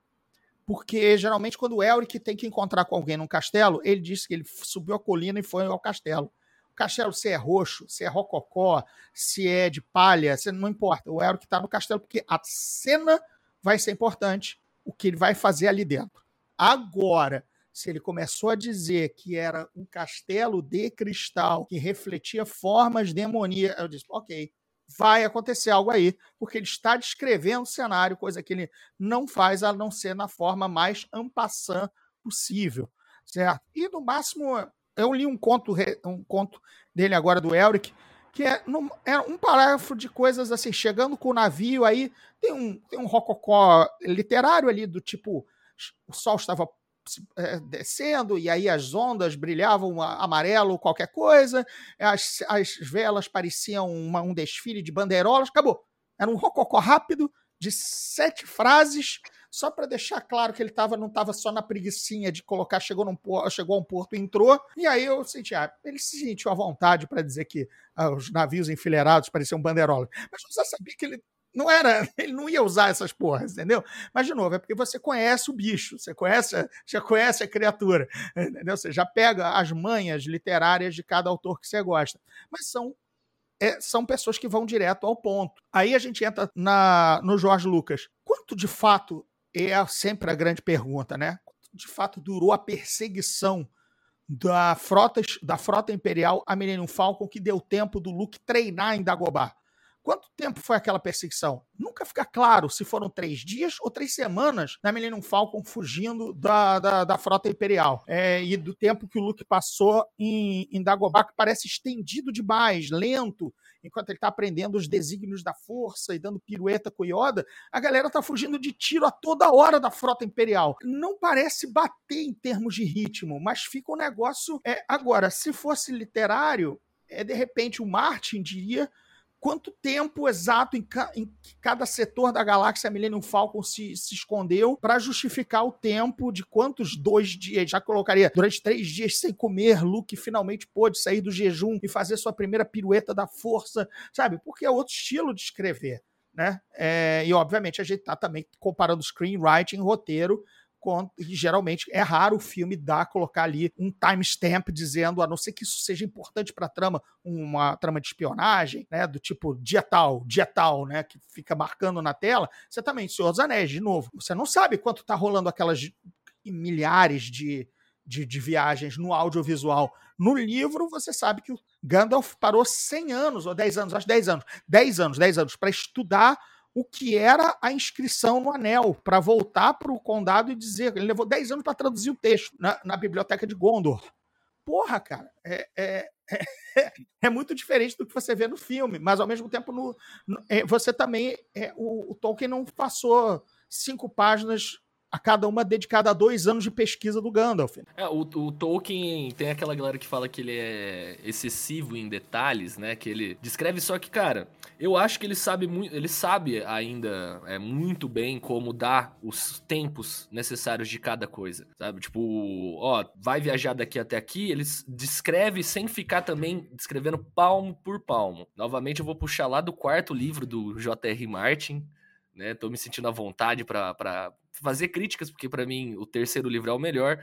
Porque geralmente quando o Elric tem que encontrar com alguém num castelo, ele diz que ele subiu a colina e foi ao castelo. O castelo, se é roxo, se é rococó, se é de palha, se, não importa. O Elric está no castelo porque a cena vai ser importante, o que ele vai fazer ali dentro. Agora, se ele começou a dizer que era um castelo de cristal que refletia formas demoníacas, eu disse, ok, vai acontecer algo aí, porque ele está descrevendo o cenário, coisa que ele não faz a não ser na forma mais ampassã possível, certo? E no máximo, eu li um conto, um conto dele agora do Elric, que é, é um parágrafo de coisas assim, chegando com o navio aí, tem um, tem um rococó literário ali do tipo, o sol estava descendo, e aí as ondas brilhavam amarelo, qualquer coisa, as, as velas pareciam uma, um desfile de bandeirolas, acabou. Era um rococó rápido, de sete frases, só para deixar claro que ele tava, não estava só na preguiçinha de colocar, chegou, num, chegou a um porto entrou, e aí eu senti, ah, ele se sentiu à vontade para dizer que ah, os navios enfileirados pareciam bandeirolas, mas já sabia que ele não era, ele não ia usar essas porras, entendeu? Mas, de novo, é porque você conhece o bicho, você conhece, já conhece a criatura, entendeu? Você já pega as manhas literárias de cada autor que você gosta. Mas são é, são pessoas que vão direto ao ponto. Aí a gente entra na, no Jorge Lucas. Quanto de fato é sempre a grande pergunta, né? Quanto de fato durou a perseguição da frota, da frota imperial a Millennium Falcon que deu tempo do Luke treinar em Dagobah? Quanto tempo foi aquela perseguição? Nunca fica claro se foram três dias ou três semanas da Millennium Falcon fugindo da, da, da frota imperial. É, e do tempo que o Luke passou em, em Dagobah, que parece estendido demais, lento, enquanto ele está aprendendo os desígnios da força e dando pirueta com Yoda, a galera está fugindo de tiro a toda hora da frota imperial. Não parece bater em termos de ritmo, mas fica um negócio. É, agora, se fosse literário, é, de repente o Martin diria quanto tempo exato em, ca, em cada setor da galáxia Millennium Falcon se, se escondeu para justificar o tempo de quantos dois dias, já colocaria, durante três dias sem comer, Luke finalmente pôde sair do jejum e fazer sua primeira pirueta da força, sabe? Porque é outro estilo de escrever. Né? É, e obviamente a gente está também comparando screenwriting, roteiro, e geralmente é raro o filme dar, colocar ali um timestamp dizendo, a não ser que isso seja importante para a trama, uma trama de espionagem, né, do tipo dia tal, dia tal, né, que fica marcando na tela. Você também, Senhor dos Anéis, de novo, você não sabe quanto tá rolando aquelas milhares de, de, de viagens no audiovisual. No livro, você sabe que o Gandalf parou 100 anos, ou 10 anos, acho 10 anos, 10 anos, 10 anos, para estudar o que era a inscrição no anel, para voltar para o condado e dizer. Ele levou 10 anos para traduzir o texto na, na, biblioteca de Gondor. Porra, cara, é, é, é, é, muito diferente do que você vê no filme, mas ao mesmo tempo no, no é, você também. É, o, o Tolkien não passou cinco páginas a cada uma dedicada a dois anos de pesquisa do Gandalf. É, o, o, Tolkien tem aquela galera que fala que ele é excessivo em detalhes, né? Que ele descreve só que, cara, eu acho que ele sabe muito, ele sabe ainda é, muito bem como dar os tempos necessários de cada coisa, sabe? Tipo, ó, vai viajar daqui até aqui, ele descreve sem ficar também descrevendo palmo por palmo. Novamente eu vou puxar lá do quarto livro do J.R. Martin, né? Tô me sentindo à vontade para fazer críticas, porque para mim o terceiro livro é o melhor.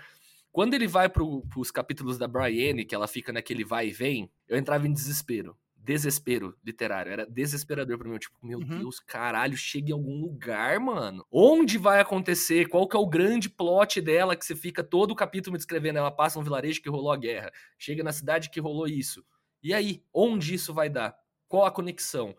Quando ele vai para os capítulos da Brienne, que ela fica naquele vai e vem, eu entrava em desespero. Desespero literário. Era desesperador para mim. Tipo, meu uhum. Deus, caralho, chega em algum lugar, mano. Onde vai acontecer? Qual que é o grande plot dela que você fica todo o capítulo descrevendo? Ela passa um vilarejo que rolou a guerra. Chega na cidade que rolou isso. E aí, onde isso vai dar? Qual a conexão?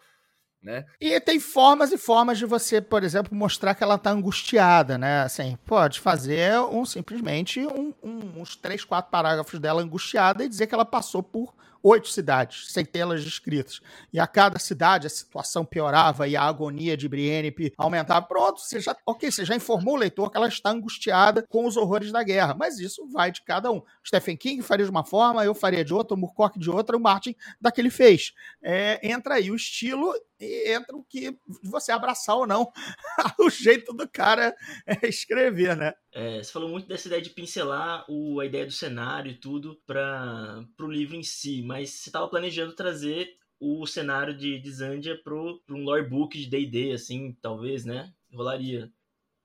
Né? E tem formas e formas de você, por exemplo, mostrar que ela tá angustiada, né? Assim, pode fazer um simplesmente um, um, uns três, quatro parágrafos dela angustiada e dizer que ela passou por oito cidades, centenas descritas. E a cada cidade a situação piorava e a agonia de Brienne aumentava. Pronto, você já, ok, você já informou o leitor que ela está angustiada com os horrores da guerra. Mas isso vai de cada um. Stephen King faria de uma forma, eu faria de outra, o Moorcock de outra, o Martin daquele fez. É, entra aí o estilo e entra o que você abraçar ou não o jeito do cara é, escrever, né? É, você falou muito dessa ideia de pincelar o, a ideia do cenário e tudo para o livro em si, mas você estava planejando trazer o cenário de, de Zandia para um lore book de D&D, assim, talvez, né? Rolaria.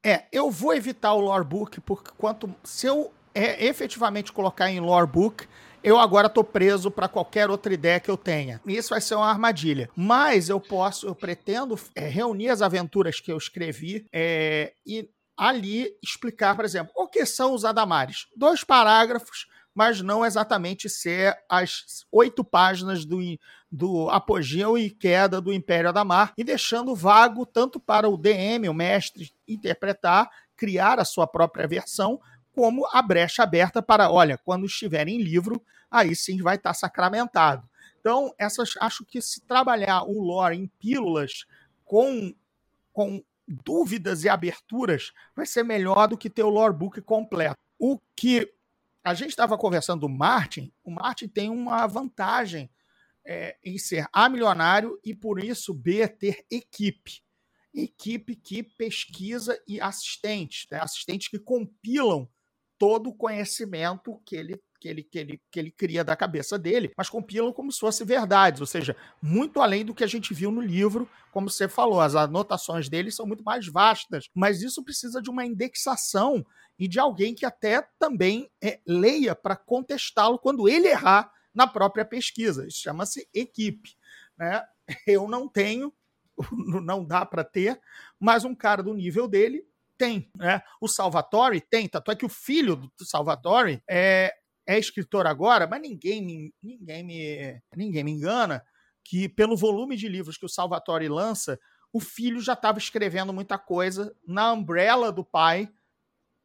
É, eu vou evitar o lore book, porque quanto se eu é, efetivamente colocar em lore book, eu agora tô preso para qualquer outra ideia que eu tenha. Isso vai ser uma armadilha. Mas eu posso, eu pretendo é, reunir as aventuras que eu escrevi é, e ali explicar, por exemplo, o que são os Adamares. Dois parágrafos, mas não exatamente ser as oito páginas do, do apogeu e queda do Império Adamar, e deixando vago tanto para o DM, o mestre, interpretar, criar a sua própria versão, como a brecha aberta para, olha, quando estiver em livro, aí sim vai estar sacramentado. Então, essas acho que se trabalhar o lore em pílulas com, com dúvidas e aberturas, vai ser melhor do que ter o lore book completo. O que a gente estava conversando do Martin, o Martin tem uma vantagem é, em ser A milionário e por isso B ter equipe. Equipe que pesquisa e assistentes, né? assistentes que compilam todo o conhecimento que ele, que, ele, que, ele, que ele cria da cabeça dele, mas compilam como se fosse verdades, ou seja, muito além do que a gente viu no livro, como você falou, as anotações dele são muito mais vastas, mas isso precisa de uma indexação e de alguém que até também é, leia para contestá-lo quando ele errar na própria pesquisa. Isso chama-se equipe. Né? Eu não tenho, não dá para ter, mas um cara do nível dele tem, né? O Salvatore tem, tanto é que o filho do Salvatore é, é escritor agora, mas ninguém me, ninguém me, ninguém me engana que pelo volume de livros que o Salvatore lança, o filho já estava escrevendo muita coisa na umbrella do pai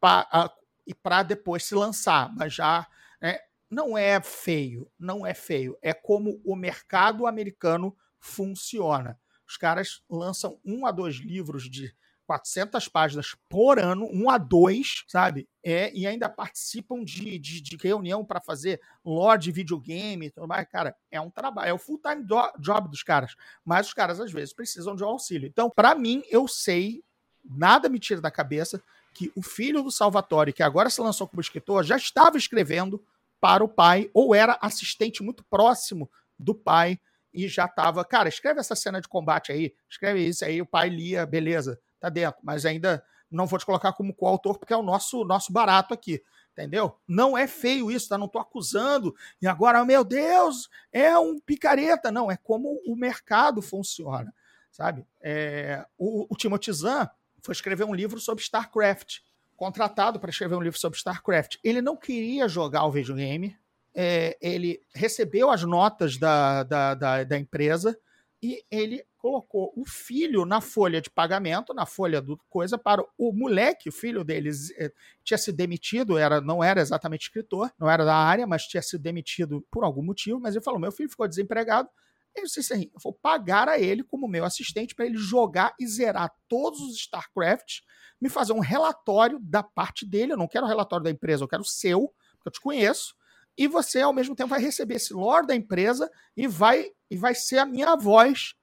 para depois se lançar, mas já né, não é feio, não é feio, é como o mercado americano funciona. Os caras lançam um a dois livros de 400 páginas por ano, um a dois, sabe? É, e ainda participam de, de, de reunião para fazer lore de videogame e tudo mais. Cara, é um trabalho, é o full-time job dos caras. Mas os caras, às vezes, precisam de um auxílio. Então, para mim, eu sei, nada me tira da cabeça, que o filho do Salvatore, que agora se lançou como escritor, já estava escrevendo para o pai, ou era assistente muito próximo do pai e já estava, cara, escreve essa cena de combate aí, escreve isso aí, o pai lia, beleza, tá dentro, mas ainda não vou te colocar como coautor porque é o nosso nosso barato aqui, entendeu? Não é feio isso, tá? Não tô acusando e agora, meu Deus, é um picareta, não, é como o mercado funciona, sabe? É, o, o Timothy Zahn foi escrever um livro sobre StarCraft, contratado para escrever um livro sobre StarCraft. Ele não queria jogar o videogame, é, ele recebeu as notas da, da, da, da, empresa e ele colocou o filho na folha de pagamento, na folha do coisa, para o moleque, o filho deles, é, tinha se demitido, era, não era exatamente escritor, não era da área, mas tinha sido demitido por algum motivo, mas ele falou: meu filho ficou desempregado. Eu disse assim: eu vou pagar a ele como meu assistente para ele jogar e zerar todos os StarCraft, me fazer um relatório da parte dele. Eu não quero o relatório da empresa, eu quero o seu, porque eu te conheço e você ao mesmo tempo vai receber esse lore da empresa e vai e vai ser a minha voz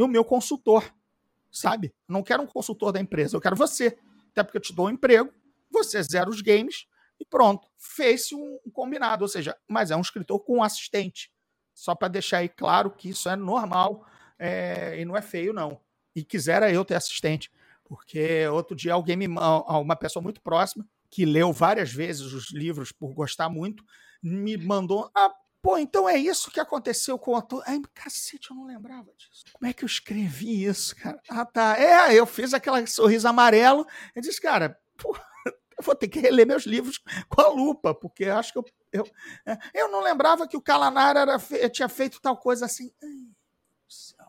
e o meu consultor, sabe? não quero um consultor da empresa, eu quero você. Até porque eu te dou um emprego, você zera os games e pronto. Fez-se um, combinado, ou seja, mas é um escritor com um assistente. Só para deixar aí claro que isso é normal é, e não é feio, não. E quisera eu ter assistente. Porque outro dia alguém me uma pessoa muito próxima, que leu várias vezes os livros por gostar muito, me mandou. Ah, pô, então é isso que aconteceu com o ator. Ai, cacete, eu não lembrava disso. Como é que eu escrevi isso, cara? Ah, tá. É, eu fiz aquela sorriso amarelo. Eu disse, cara, pô, eu vou ter que reler meus livros com a lupa, porque acho que eu. Eu, é, eu não lembrava que o Calanar era, tinha feito tal coisa assim. Ai, céu.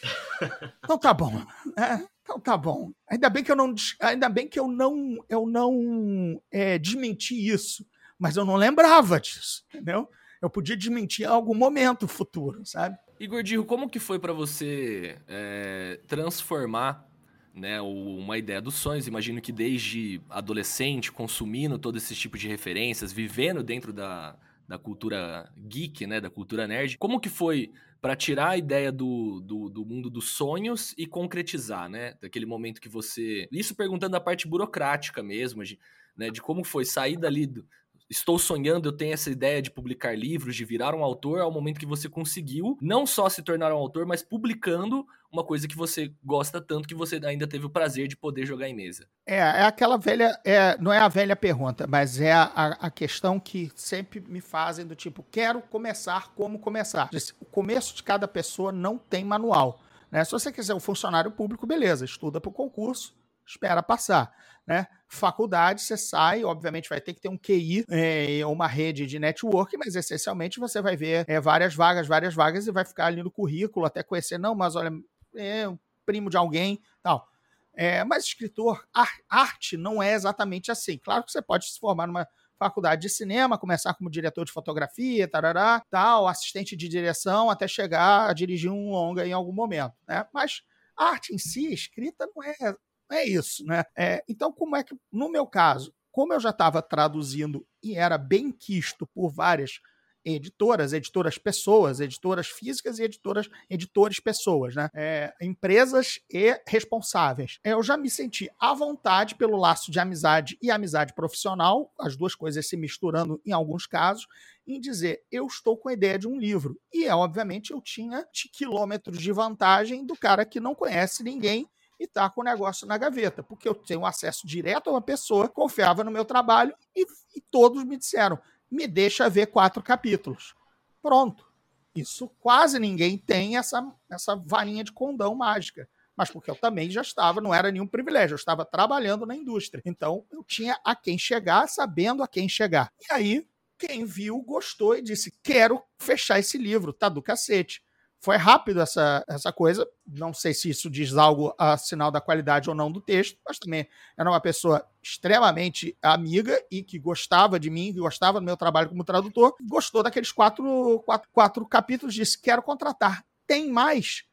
Então tá bom. É, então tá bom. Ainda bem que eu não, ainda bem que eu não, eu não é, desmenti isso mas eu não lembrava disso, entendeu? Eu podia desmentir em algum momento futuro, sabe? Igor Dirro, como que foi para você é, transformar né, uma ideia dos sonhos? Imagino que desde adolescente, consumindo todo esse tipo de referências, vivendo dentro da, da cultura geek, né, da cultura nerd, como que foi para tirar a ideia do, do, do, mundo dos sonhos e concretizar, né? Daquele momento que você... Isso perguntando a parte burocrática mesmo, de, né, de como foi sair dali do, estou sonhando, eu tenho essa ideia de publicar livros, de virar um autor, ao momento que você conseguiu não só se tornar um autor, mas publicando uma coisa que você gosta tanto que você ainda teve o prazer de poder jogar em mesa. É, é aquela velha, é, não é a velha pergunta, mas é a, a questão que sempre me fazem do tipo, quero começar como começar. O começo de cada pessoa não tem manual. Né? Se você quiser um funcionário público, beleza, estuda para o concurso, espera passar. Né? Faculdade, você sai, obviamente vai ter que ter um QI, é, uma rede de network, mas essencialmente você vai ver é, várias vagas, várias vagas e vai ficar ali no currículo até conhecer, não, mas olha, é um primo de alguém, tal. É, mas escritor, arte não é exatamente assim. Claro que você pode se formar numa faculdade de cinema, começar como diretor de fotografia, tarará, tal, assistente de direção, até chegar a dirigir um longa em algum momento, né? Mas arte em si, escrita, não é é isso, né? É, então, como é que, no meu caso, como eu já estava traduzindo e era bem quisto por várias editoras, editoras pessoas, editoras físicas e editoras, editores pessoas, né? É, empresas e responsáveis. Eu já me senti à vontade pelo laço de amizade e amizade profissional, as duas coisas se misturando em alguns casos, em dizer eu estou com a ideia de um livro. E, obviamente, eu tinha quilômetros de vantagem do cara que não conhece ninguém e tá com o negócio na gaveta, porque eu tenho acesso direto a uma pessoa, confiava no meu trabalho e, e todos me disseram: me deixa ver quatro capítulos. Pronto. Isso quase ninguém tem essa, essa varinha de condão mágica. Mas porque eu também já estava, não era nenhum privilégio, eu estava trabalhando na indústria. Então eu tinha a quem chegar, sabendo a quem chegar. E aí, quem viu, gostou e disse: quero fechar esse livro, tá do cacete. Foi rápido essa, essa coisa. Não sei se isso diz algo a sinal da qualidade ou não do texto, mas também era uma pessoa extremamente amiga e que gostava de mim, que gostava do meu trabalho como tradutor. Gostou daqueles quatro, quatro, quatro capítulos, disse: quero contratar. Tem mais?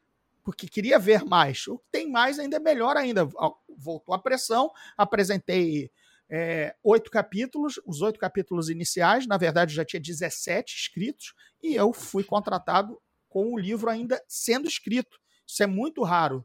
porque queria ver mais. O que tem mais ainda é melhor ainda. Voltou a pressão, apresentei é, oito capítulos, os oito capítulos iniciais, na verdade já tinha 17 escritos, e eu fui contratado com o livro ainda sendo escrito. Isso é muito raro.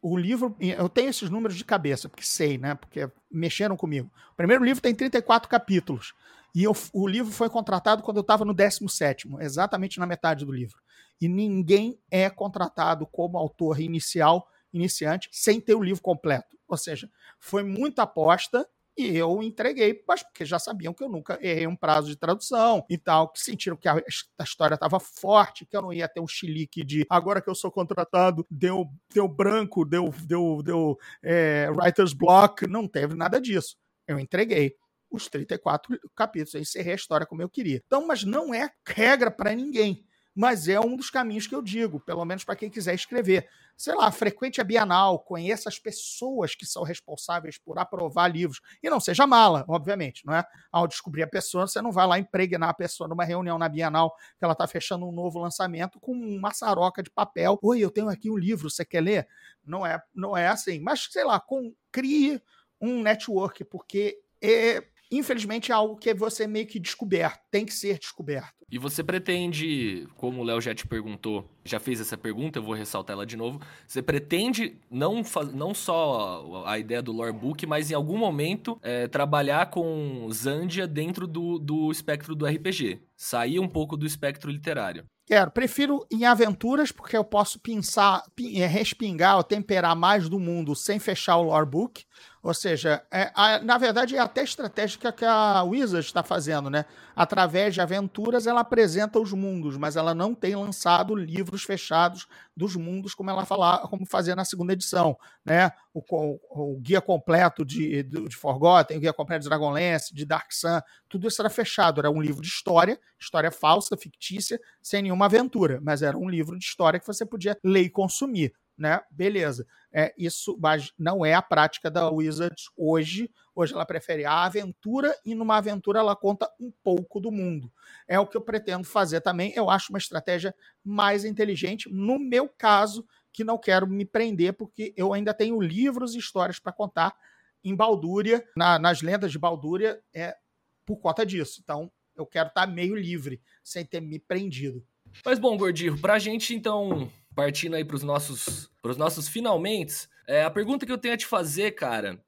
O livro, eu tenho esses números de cabeça, porque sei, né? Porque mexeram comigo. O primeiro livro tem 34 capítulos. E eu, o livro foi contratado quando eu estava no 17, exatamente na metade do livro. E ninguém é contratado como autor inicial, iniciante, sem ter o livro completo. Ou seja, foi muita aposta e eu entreguei, mas porque já sabiam que eu nunca errei um prazo de tradução e tal, que sentiram que a, a história estava forte, que eu não ia ter um chilique de agora que eu sou contratado, deu, deu branco, deu, deu, deu é, writer's block. Não teve nada disso. Eu entreguei os 34 capítulos. Eu encerrei a história como eu queria. Então, mas não é regra para ninguém. Mas é um dos caminhos que eu digo, pelo menos para quem quiser escrever. Sei lá, frequente a Bienal, conheça as pessoas que são responsáveis por aprovar livros. E não seja mala, obviamente, não é? Ao descobrir a pessoa, você não vai lá impregnar a pessoa numa reunião na Bienal que ela está fechando um novo lançamento com uma saroca de papel. Oi, eu tenho aqui um livro, você quer ler? Não é, não é assim. Mas, sei lá, com, crie um network, porque é, infelizmente é algo que é você meio que descoberto, tem que ser descoberto. E você pretende, como o Léo já te perguntou, já fez essa pergunta, eu vou ressaltar ela de novo. Você pretende não, não só a ideia do lore book, mas em algum momento é, trabalhar com Zandia dentro do, do espectro do RPG? Sair um pouco do espectro literário? Quero. Prefiro em aventuras, porque eu posso pensar, é, respingar ou temperar mais do mundo sem fechar o lore book. Ou seja, é, a, na verdade é até estratégica que a Wizard está fazendo, né? Através de aventuras, ela apresenta os mundos, mas ela não tem lançado livros fechados dos mundos como ela falar, como fazia na segunda edição, né? O, o, o guia completo de, de, de, Forgotten, o guia completo de Dragonlance, de Dark Sun, tudo isso era fechado. Era um livro de história, história falsa, fictícia, sem nenhuma aventura, mas era um livro de história que você podia ler e consumir né? Beleza. É, isso mas não é a prática da Wizards hoje. Hoje ela prefere a aventura e numa aventura ela conta um pouco do mundo. É o que eu pretendo fazer também. Eu acho uma estratégia mais inteligente. No meu caso, que não quero me prender, porque eu ainda tenho livros e histórias para contar em Baldúria, na, nas lendas de Baldúria, é por conta disso. Então, eu quero estar tá meio livre, sem ter me prendido. Mas bom, Gordinho, pra gente então partindo aí para os nossos, pros nossos finalmente, é, a pergunta que eu tenho a te fazer, cara,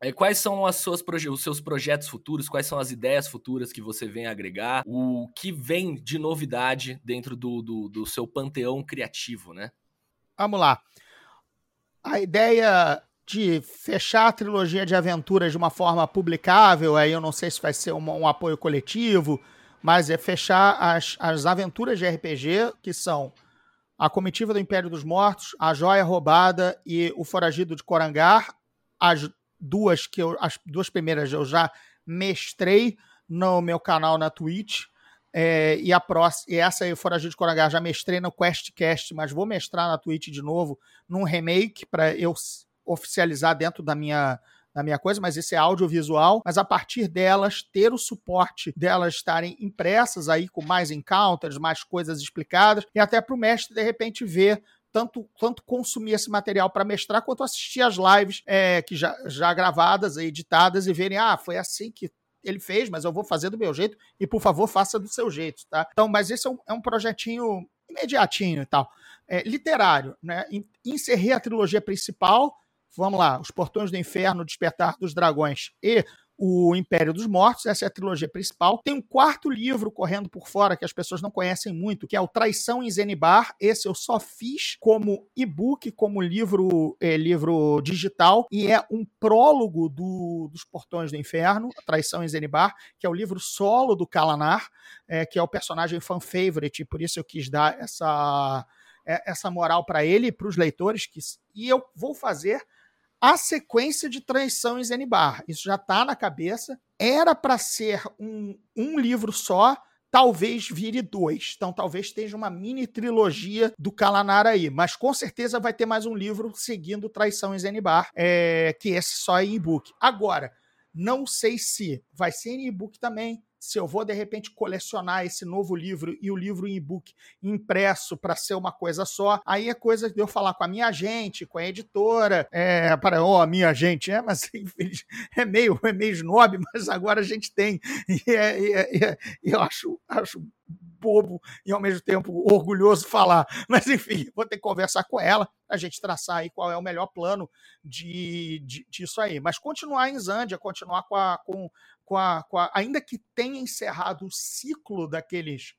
é quais são as suas os seus projetos futuros, quais são as ideias futuras que você vem agregar, o que vem de novidade dentro do, do, do seu panteão criativo, né? Vamos lá. A ideia de fechar a trilogia de aventuras de uma forma publicável, aí eu não sei se vai ser um, um apoio coletivo, mas é fechar as, as aventuras de RPG, que são a Comitiva do Império dos Mortos, A Joia Roubada e O Foragido de Corangar. As duas que eu, as duas primeiras eu já mestrei no meu canal na Twitch. É, e, a próxima, e essa aí, Foragido de Corangar, já mestrei no QuestCast, mas vou mestrar na Twitch de novo num remake para eu oficializar dentro da minha na minha coisa, mas esse é audiovisual, mas a partir delas ter o suporte delas estarem impressas aí com mais encounters, mais coisas explicadas, e até para o mestre de repente ver tanto, tanto consumir esse material para mestrar, quanto assistir as lives é, que já, já gravadas, editadas, e verem, ah, foi assim que ele fez, mas eu vou fazer do meu jeito, e por favor, faça do seu jeito, tá? Então, mas esse é um, é um projetinho imediatinho e tal. É, literário, né? Encerrei a trilogia principal, vamos lá, Os Portões do Inferno, Despertar dos Dragões e o Império dos Mortos, essa é a trilogia principal. Tem um quarto livro correndo por fora que as pessoas não conhecem muito, que é o Traição em Zenibar. Esse eu só fiz como e-book, como livro, é, livro digital, e é um prólogo do, dos Portões do Inferno, Traição em Zenibar, que é o livro solo do Kalanar, é, que é o personagem fan favorite, por isso eu quis dar essa, é, essa moral para ele e para os leitores. Que, e eu vou fazer a sequência de traição em Zenibar. Isso já está na cabeça. Era para ser um, um livro só, talvez vire dois. Então talvez esteja uma mini trilogia do Kalanar aí. Mas com certeza vai ter mais um livro seguindo Traição em Zenibar, é, que esse só é e-book. Agora, não sei se vai ser em e-book também, se eu vou de repente colecionar esse novo livro e o livro em e-book impresso para ser uma coisa só, aí é coisa de eu falar com a minha agente, com a editora, é, para, ó, oh, a minha agente, é, mas é meio, é meio snob, mas agora a gente tem, e, é, e, é, é eu acho, acho bobo e ao mesmo tempo orgulhoso falar. Mas enfim, vou ter que conversar com ela, a gente traçar aí qual é o melhor plano de, de, disso aí. Mas continuar em Zândia, continuar com a, com, com a, com a. Ainda que tenha encerrado o ciclo daqueles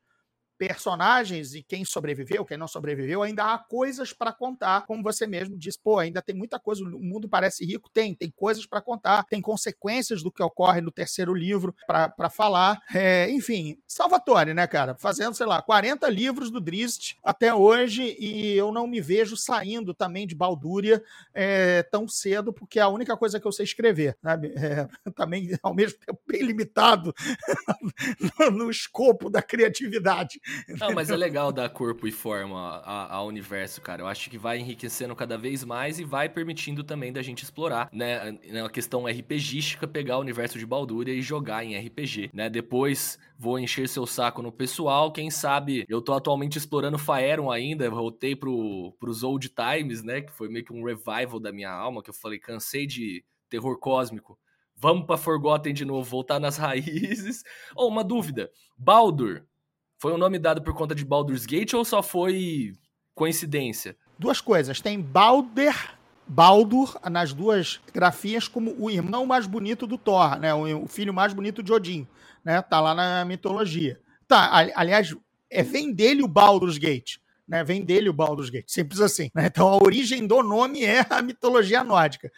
personagens e quem sobreviveu, quem não sobreviveu, ainda há coisas para contar, como você mesmo disse, pô, ainda tem muita coisa, o mundo parece rico, tem, tem coisas para contar, tem consequências do que ocorre no terceiro livro para falar, é, enfim, Salvatore, né, cara, fazendo, sei lá, 40 livros do Drizzt até hoje e eu não me vejo saindo também de Baldúria é, tão cedo, porque é a única coisa que eu sei escrever, sabe, é, também ao mesmo tempo bem limitado no escopo da criatividade. Não, mas é legal dar corpo e forma ao universo, cara. Eu acho que vai enriquecendo cada vez mais e vai permitindo também da gente explorar, né? A questão RPGística, pegar o universo de Balduria e jogar em RPG, né? Depois vou encher seu saco no pessoal. Quem sabe eu tô atualmente explorando Faeron ainda, voltei pro, pros old times, né? Que foi meio que um revival da minha alma, que eu falei, cansei de terror cósmico. Vamos pra Forgotten de novo, voltar nas raízes. Ou oh, uma dúvida: Baldur foi um nome dado por conta de Baldur's Gate ou só foi coincidência? Duas coisas. Tem Balder, Baldur, nas duas grafias, como o irmão mais bonito do Thor, né? O filho mais bonito de Odin, né? Tá lá na mitologia. Tá, aliás, é, vem dele o Baldur's Gate. Né, vem dele o Baldur's Gate, simples assim. Né? Então a origem do nome é a mitologia nórdica.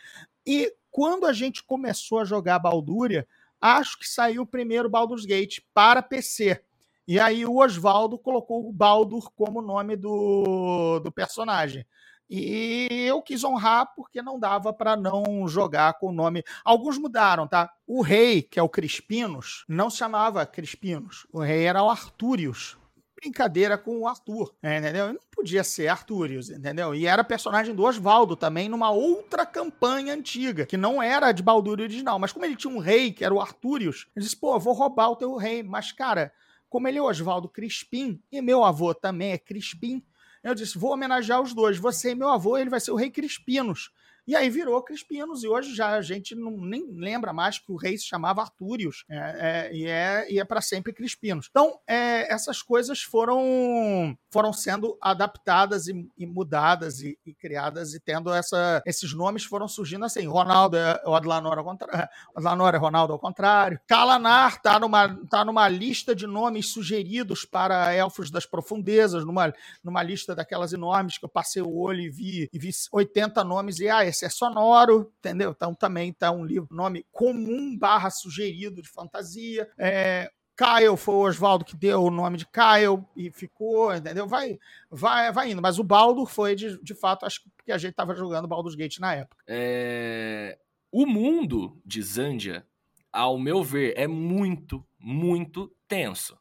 E quando a gente começou a jogar Balduria, acho que saiu o primeiro Baldur's Gate para PC. E aí o Oswaldo colocou o Baldur como nome do, do personagem. E eu quis honrar porque não dava para não jogar com o nome. Alguns mudaram, tá? O rei, que é o Crispinos, não se chamava Crispinos. O rei era o Artúrios. Brincadeira com o Arthur, entendeu? Não podia ser Artúrios, entendeu? E era personagem do Oswaldo também numa outra campanha antiga, que não era de Baldur original. Mas como ele tinha um rei, que era o Artúrios, ele disse: pô, vou roubar o teu rei. Mas, cara, como ele é Oswaldo Crispim, e meu avô também é Crispim, eu disse: vou homenagear os dois. Você e meu avô, ele vai ser o rei Crispinos. E aí virou Crispinos, e hoje já a gente não, nem lembra mais que o rei se chamava Artúrios, é, é, e é, e é para sempre Crispinos. Então, é, essas coisas foram, foram sendo adaptadas e, e mudadas e, e, criadas, e tendo essa, esses nomes foram surgindo assim. Ronaldo é Odlanor ao contrário, Odlanor é Ronaldo ao contrário. Kalanar tá numa, tá numa lista de nomes sugeridos para elfos das profundezas, numa, numa lista daquelas enormes que eu passei o olho e vi, e vi 80 nomes, e ah, é sonoro, entendeu? Então também tá um livro, nome comum barra sugerido de fantasia. É, Kyle foi o Oswaldo que deu o nome de Kyle e ficou, entendeu? Vai, vai, vai indo. Mas o Baldur foi, de, de fato, acho que a gente estava jogando Baldur's Gate na época. É... O mundo de Zandia, ao meu ver, é muito, muito tenso.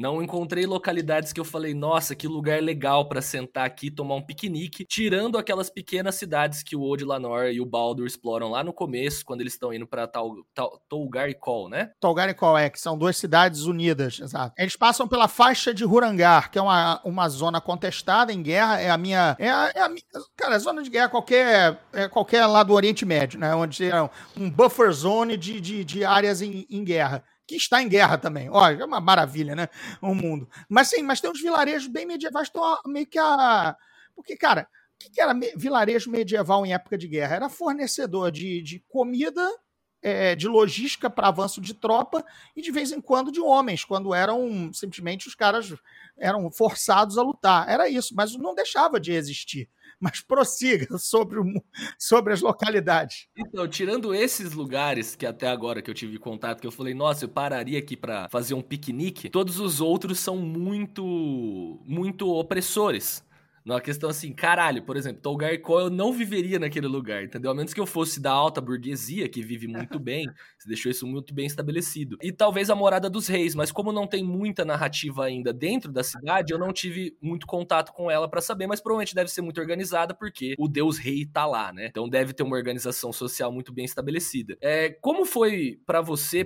Não encontrei localidades que eu falei, nossa, que lugar legal para sentar aqui e tomar um piquenique, tirando aquelas pequenas cidades que o Old Lanor e o Baldur exploram lá no começo, quando eles estão indo pra Tal, Tal, Tolgar e Kol, né? Tolgar e Kol, é, que são duas cidades unidas, exato. Eles passam pela faixa de Hurangar, que é uma, uma zona contestada em guerra, é a minha... É a, é a cara, a zona de guerra qualquer, é qualquer lá do Oriente Médio, né? Onde é um buffer zone de, de, de áreas em, em guerra que está em guerra também. Olha, é uma maravilha, né? O mundo. Mas sim, mas tem uns vilarejos bem medievais, estão meio que a. Porque, cara, o que era vilarejo medieval em época de guerra? Era fornecedor de, de comida, é, de logística para avanço de tropa e de vez em quando de homens, quando eram simplesmente os caras eram forçados a lutar. Era isso, mas não deixava de existir mas prossiga sobre, o, sobre as localidades. Então, tirando esses lugares que até agora que eu tive contato, que eu falei, nossa, eu pararia aqui para fazer um piquenique, todos os outros são muito, muito opressores. Numa questão assim, caralho, por exemplo, Tolgar Cole eu não viveria naquele lugar, entendeu? A menos que eu fosse da alta burguesia, que vive muito bem, você deixou isso muito bem estabelecido. E talvez a Morada dos Reis, mas como não tem muita narrativa ainda dentro da cidade, eu não tive muito contato com ela para saber, mas provavelmente deve ser muito organizada, porque o Deus Rei tá lá, né? Então deve ter uma organização social muito bem estabelecida. É, como foi para você,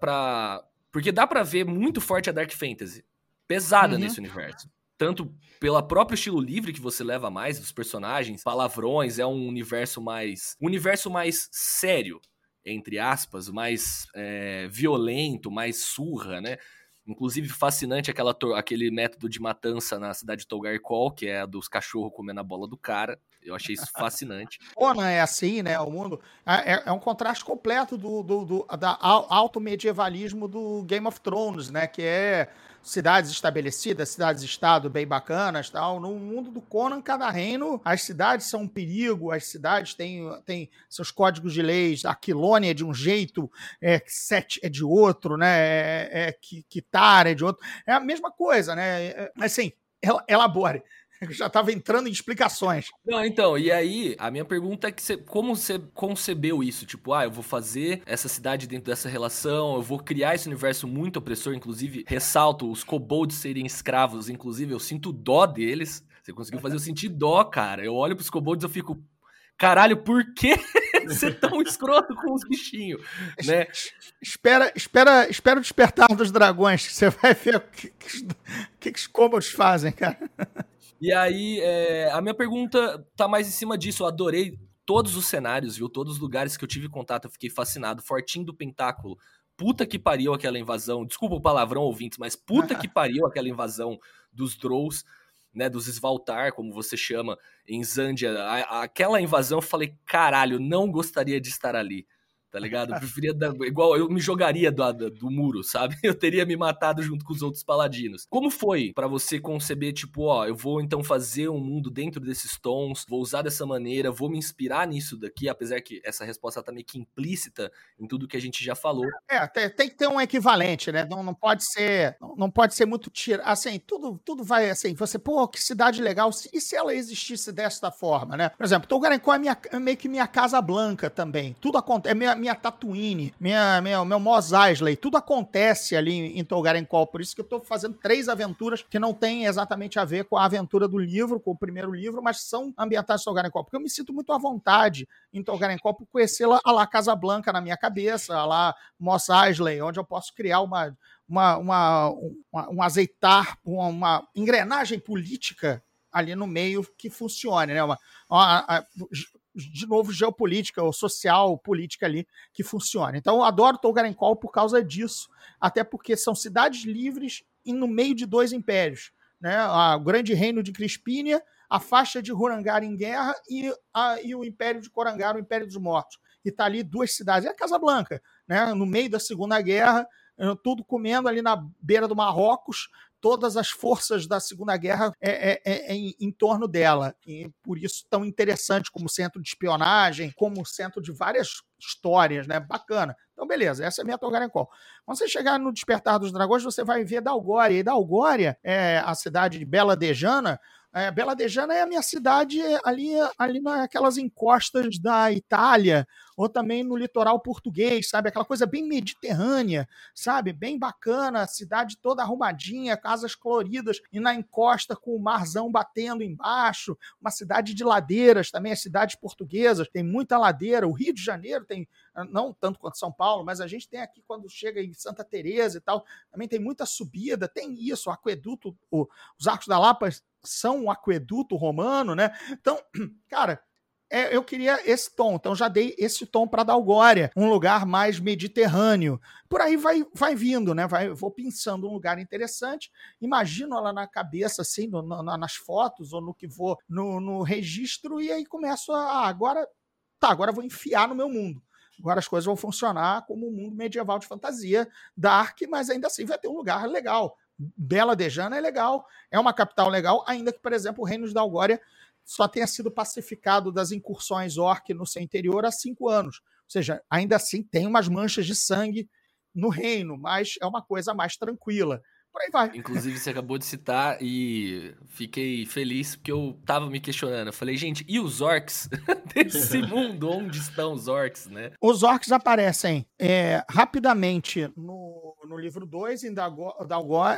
para Porque dá para ver muito forte a Dark Fantasy. Pesada uhum. nesse universo. Tanto pelo próprio estilo livre que você leva mais dos personagens, palavrões, é um universo mais. Um universo mais sério, entre aspas, mais é, violento, mais surra, né? Inclusive, fascinante aquela, aquele método de matança na cidade de Togarkol, que é a dos cachorros comendo a bola do cara. Eu achei isso fascinante. Conan é assim, né? O mundo. É, é, é um contraste completo do, do, do da alto medievalismo do Game of Thrones, né? Que é cidades estabelecidas, cidades-estado bem bacanas tal. No mundo do Conan, cada reino, as cidades são um perigo, as cidades têm, têm seus códigos de leis, a Quilônia é de um jeito, é, Set é de outro, né? É, é, é de outro. É a mesma coisa, né? É, assim, elabore. já estava entrando em explicações. Não, então, e aí, a minha pergunta é que você, como você concebeu isso? Tipo, ah, eu vou fazer essa cidade dentro dessa relação, eu vou criar esse universo muito opressor, inclusive, ressalto os kobolds serem escravos, inclusive, eu sinto dó deles. Você conseguiu fazer eu sentir dó, cara. Eu olho pros kobolds e eu fico, caralho, por que ser tão escroto com os bichinhos, né? Espera, espera, espera o despertar dos dragões, que você vai ver o que, que, que, que os kobolds fazem, cara. E aí, é, a minha pergunta tá mais em cima disso. Eu adorei todos os cenários, viu? Todos os lugares que eu tive contato, eu fiquei fascinado. Fortinho do Pentáculo. Puta que pariu aquela invasão. Desculpa o palavrão, ouvintes, mas puta que pariu aquela invasão dos Drows, né? Dos Svaltar, como você chama, em Zandia. aquela invasão, eu falei, caralho, não gostaria de estar ali tá ligado? Eu preferia dar, igual eu me jogaria do, do muro, sabe? Eu teria me matado junto com os outros paladinos. Como foi para você conceber, tipo, ó, eu vou então fazer um mundo dentro desses tons, vou usar dessa maneira, vou me inspirar nisso daqui, apesar que essa resposta tá meio que implícita em tudo que a gente já falou. É, tem, tem que ter um equivalente, né? Não, não pode ser, não, não pode ser muito tira, assim, tudo, tudo vai assim, você, pô, que cidade legal, e se ela existisse desta forma, né? Por exemplo, Togarencó é, minha, é meio que minha casa branca também. Tudo acontece, é minha, minha Tatooine, minha, minha, meu Mos Eisley, tudo acontece ali em Tolgarencol, por isso que eu tô fazendo três aventuras que não têm exatamente a ver com a aventura do livro, com o primeiro livro, mas são ambientadas em Tolgarencol, porque eu me sinto muito à vontade em Tolgarencol por conhecê-la a lá Casa Blanca na minha cabeça, a lá Mos Eisley, onde eu posso criar uma uma, uma, uma, um azeitar, uma, uma, engrenagem política ali no meio que funcione, né? Uma, uma, de novo, geopolítica ou social, política ali que funciona. Então, eu adoro Tolgarencol por causa disso, até porque são cidades livres e no meio de dois impérios. Né? O grande reino de Crispínia, a faixa de Hurangar em guerra e, a, e o império de Corangar, o império dos mortos. E tá ali duas cidades. É a Casa Blanca, né? no meio da Segunda Guerra, eh, tudo comendo ali na beira do Marrocos, todas as forças da Segunda Guerra é, é, é, é em, em, torno dela. E por isso tão interessante como centro de espionagem, como centro de várias histórias, né? Bacana. Então, beleza, essa é a minha Togarencol. Quando você chegar no Despertar dos Dragões, você vai ver Dalgória. E Dalgória é a cidade de Bela Dejana, é, Bela Dejana é a minha cidade ali, ali naquelas encostas da Itália, ou também no litoral português, sabe? Aquela coisa bem mediterrânea, sabe? Bem bacana, cidade toda arrumadinha, casas coloridas, e na encosta com o marzão batendo embaixo, uma cidade de ladeiras também, as cidades portuguesas, tem muita ladeira. O Rio de Janeiro tem, não tanto quanto São Paulo, mas a gente tem aqui quando chega em Santa Teresa e tal, também tem muita subida, tem isso, o aqueduto, o, os Arcos da Lapa são um aqueduto romano, né? Então, cara, é, eu queria esse tom, então já dei esse tom para Dalgória, um lugar mais mediterrâneo. Por aí vai, vai vindo, né? Vai, vou pensando um lugar interessante, imagino ela na cabeça, assim, no, nas fotos ou no que vou no, no registro, e aí começo a. Ah, agora, tá, agora vou enfiar no meu mundo. Agora as coisas vão funcionar como um mundo medieval de fantasia, dark, mas ainda assim vai ter um lugar legal. Bela Dejana é legal, é uma capital legal, ainda que, por exemplo, o Reino de Dalgória só tenha sido pacificado das incursões orc no seu interior há cinco anos. Ou seja, ainda assim tem umas manchas de sangue no reino, mas é uma coisa mais tranquila por aí vai. Inclusive, você acabou de citar e fiquei feliz porque eu tava me questionando. Eu falei, gente, e os orcs desse mundo? Onde estão os orcs, né? Os orcs aparecem é, rapidamente no, no livro 2, em,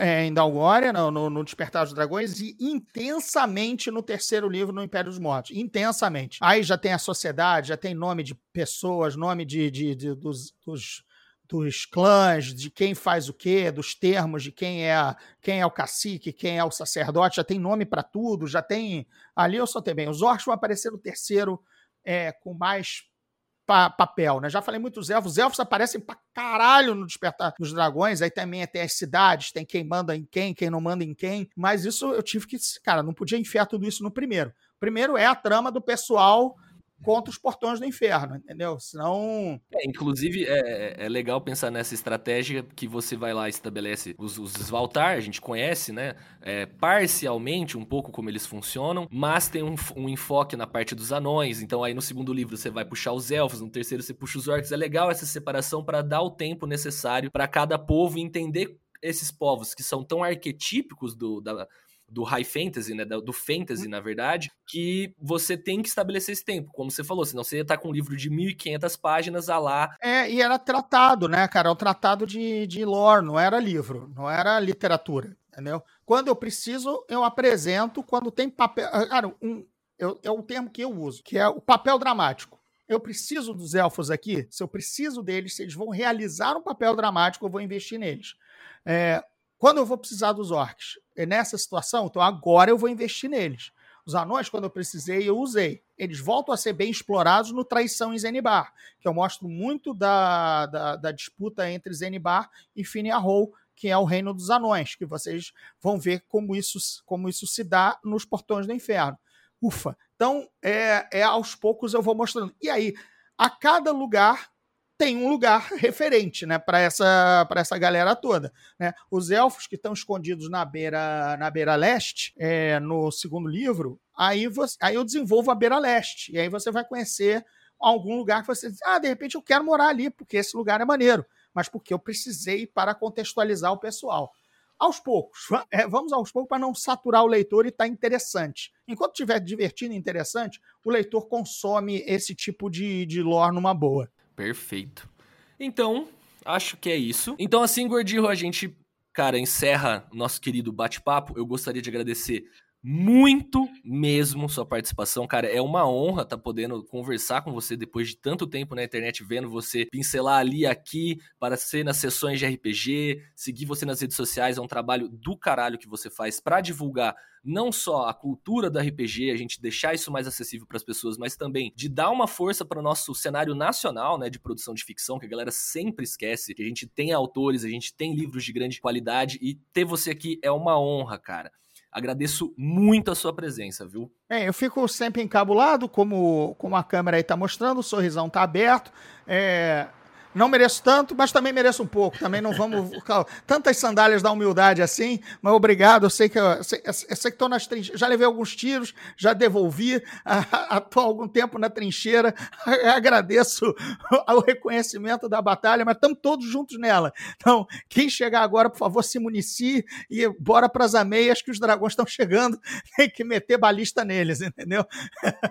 é, em Dalgória, no, no, no, Despertar dos Dragões, e intensamente no terceiro livro, no Império dos Mortos. Intensamente. Aí já tem a sociedade, já tem nome de pessoas, nome de, de, de dos, dos dos clãs, de quem faz o quê, dos termos de quem é quem é o cacique, quem é o sacerdote, já tem nome para tudo, já tem. Ali eu só tenho bem. Os orcs vão aparecer no terceiro é, com mais pa papel, né? Já falei muito dos elfos. Os elfos aparecem pra caralho no Despertar dos Dragões. Aí também tem as cidades, tem quem manda em quem, quem não manda em quem. Mas isso eu tive que. Cara, não podia enfiar tudo isso no primeiro. Primeiro é a trama do pessoal contra os portões do inferno, entendeu? Senão. É, inclusive, é, é, legal pensar nessa estratégia que você vai lá e estabelece os, os Svaltar, a gente conhece, né? É, parcialmente um pouco como eles funcionam, mas tem um, um, enfoque na parte dos anões. Então, aí no segundo livro você vai puxar os elfos, no terceiro você puxa os orcs. É legal essa separação para dar o tempo necessário para cada povo entender esses povos que são tão arquetípicos do, da, do high fantasy, né, do fantasy, hum. na verdade, que você tem que estabelecer esse tempo, como você falou, senão você ia estar com um livro de 1500 páginas a lá. É, e era tratado, né, cara, é um tratado de, de lore, não era livro, não era literatura, entendeu? Quando eu preciso, eu apresento, quando tem papel, ah, cara, um, eu, é o termo que eu uso, que é o papel dramático. Eu preciso dos elfos aqui, se eu preciso deles, se eles vão realizar um papel dramático, eu vou investir neles. É, quando eu vou precisar dos orcs? É nessa situação, então agora eu vou investir neles. Os anões, quando eu precisei, eu usei. Eles voltam a ser bem explorados no Traição em Zenibar, que eu mostro muito da, da, da disputa entre Zenibar e Finiarrou, que é o reino dos anões, que vocês vão ver como isso, como isso se dá nos portões do inferno. Ufa! Então, é, é aos poucos eu vou mostrando. E aí, a cada lugar tem um lugar referente, né, para essa para essa galera toda, né? Os elfos que estão escondidos na beira na beira leste, é, no segundo livro, aí você, aí eu desenvolvo a beira leste e aí você vai conhecer algum lugar que você diz, ah, de repente eu quero morar ali porque esse lugar é maneiro, mas porque eu precisei para contextualizar o pessoal. Aos poucos, é, vamos aos poucos para não saturar o leitor e estar tá interessante. Enquanto estiver divertido e interessante, o leitor consome esse tipo de, de lore numa boa. Perfeito. Então, acho que é isso. Então, assim, Gordinho, a gente, cara, encerra nosso querido bate-papo. Eu gostaria de agradecer muito mesmo sua participação, cara. É uma honra estar tá podendo conversar com você depois de tanto tempo na internet, vendo você pincelar ali aqui para ser nas sessões de RPG, seguir você nas redes sociais. É um trabalho do caralho que você faz para divulgar não só a cultura do RPG, a gente deixar isso mais acessível para as pessoas, mas também de dar uma força para o nosso cenário nacional, né, de produção de ficção, que a galera sempre esquece, que a gente tem autores, a gente tem livros de grande qualidade e ter você aqui é uma honra, cara. Agradeço muito a sua presença, viu? Bem, eu fico sempre encabulado, como, como a câmera aí está mostrando, o sorrisão está aberto. É, não mereço tanto, mas também mereço um pouco. Também não vamos. Tantas sandálias da humildade assim, mas obrigado. Eu sei que eu, sei, que estou nas trincheiras. Já levei alguns tiros, já devolvi. Estou há algum tempo na trincheira. Agradeço o reconhecimento da batalha, mas estamos todos juntos nela. Então, quem chegar agora, por favor, se municie e bora para as ameias que os dragões estão chegando. Tem que meter balista neles, entendeu?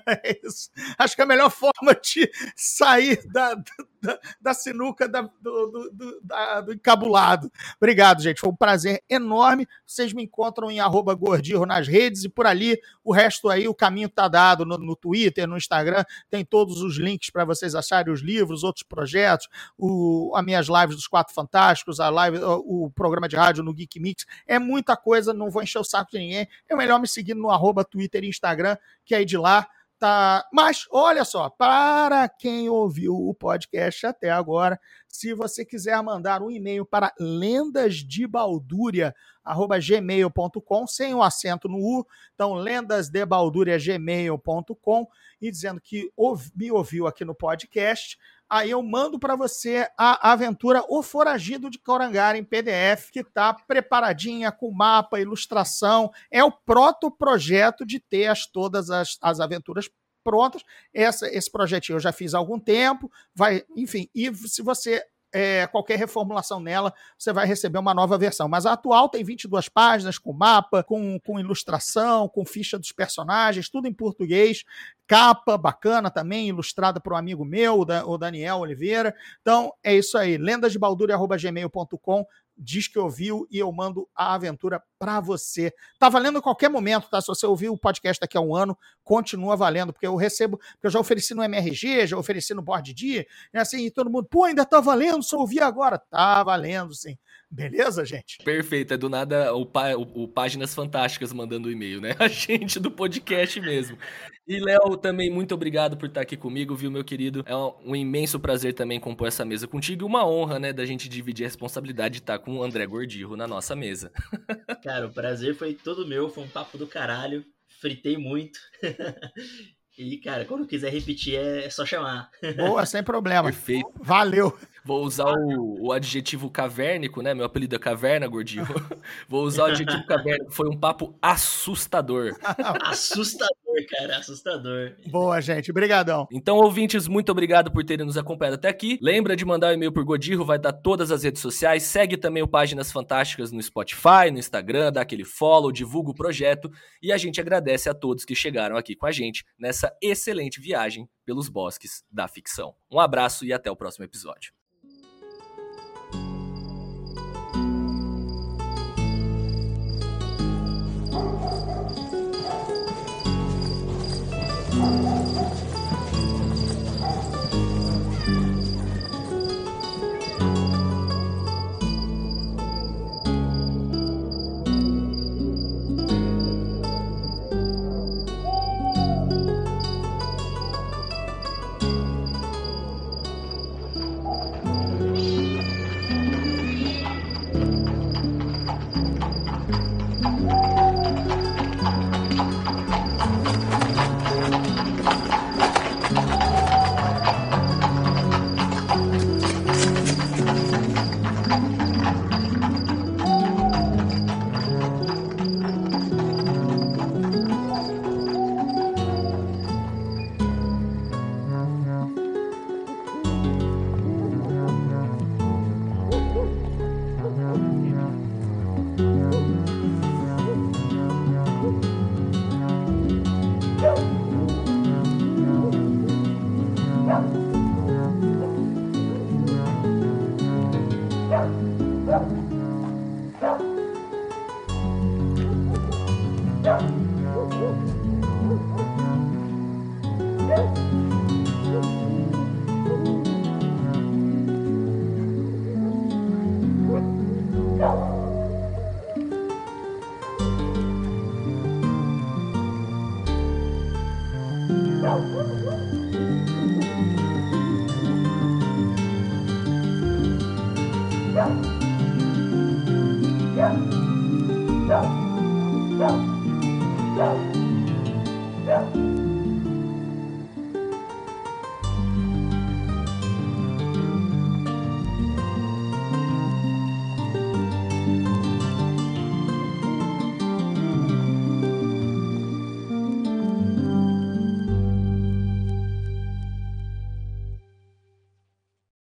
É isso. Acho que a melhor forma de sair da, da, da sinuca da, do, do, do, da, do, encabulado. Obrigado, gente. Foi um prazer enorme. Vocês me encontram em arroba Gordirro nas redes e por ali o resto aí, o caminho tá dado no, no Twitter, no Instagram. Tem todos os links para vocês acharem os livros, outros projetos, o, as minhas lives dos Quatro Fantásticos, a live, o, programa de rádio no Geek Mix. É muita coisa, não vou encher o saco de ninguém. É melhor me seguir no arroba Twitter e Instagram, que aí de lá Tá, mas olha só, para quem ouviu o podcast até agora, se você quiser mandar um e-mail para lendasdebaldúria@gmail.com sem o acento no u, então lendasdebaldúria@gmail.com e dizendo que me ouviu aqui no podcast, aí eu mando para você a aventura O Foragido de Corangara em PDF, que está preparadinha com mapa, ilustração. É o proto-projeto de ter as, todas as, as aventuras prontas. Essa, esse projetinho eu já fiz há algum tempo, vai, enfim, e se você é, qualquer reformulação nela, você vai receber uma nova versão. Mas a atual tem 22 páginas, com mapa, com, com ilustração, com ficha dos personagens, tudo em português. Capa bacana também, ilustrada por um amigo meu, o Daniel Oliveira. Então, é isso aí. lendasdebaldura.gmail.com diz que ouviu e eu mando a aventura para você. Tá valendo em qualquer momento, tá? Se você ouvir o podcast daqui a um ano, continua valendo, porque eu recebo, porque eu já ofereci no MRG, já ofereci no Board D, e assim, e todo mundo, pô, ainda tá valendo, só ouvir agora. Tá valendo, sim. Beleza, gente? Perfeito, é do nada o, o, o Páginas Fantásticas mandando e-mail, né? A gente do podcast mesmo. E, Léo, também muito obrigado por estar aqui comigo, viu, meu querido? É um, um, imenso prazer também compor essa mesa contigo e uma honra, né, da gente dividir a responsabilidade de estar com o André Gordirro na nossa mesa. Cara, o prazer foi todo meu, foi um papo do caralho, fritei muito. E, cara, quando quiser repetir, é só chamar. Boa, sem problema. Perfeito. Valeu. Vou usar o, o, adjetivo cavérnico, né? Meu apelido é caverna, gordinho. Vou usar o adjetivo cavérnico. Foi um papo assustador. assustador, cara, assustador. Boa, gente. Obrigadão. Então, ouvintes, muito obrigado por terem nos acompanhado até aqui. Lembra de mandar o um e-mail por Godirro, vai dar todas as redes sociais. Segue também o Páginas Fantásticas no Spotify, no Instagram, dá aquele follow, divulga o projeto. E a gente agradece a todos que chegaram aqui com a gente nessa excelente viagem pelos bosques da ficção. Um abraço e até o próximo episódio.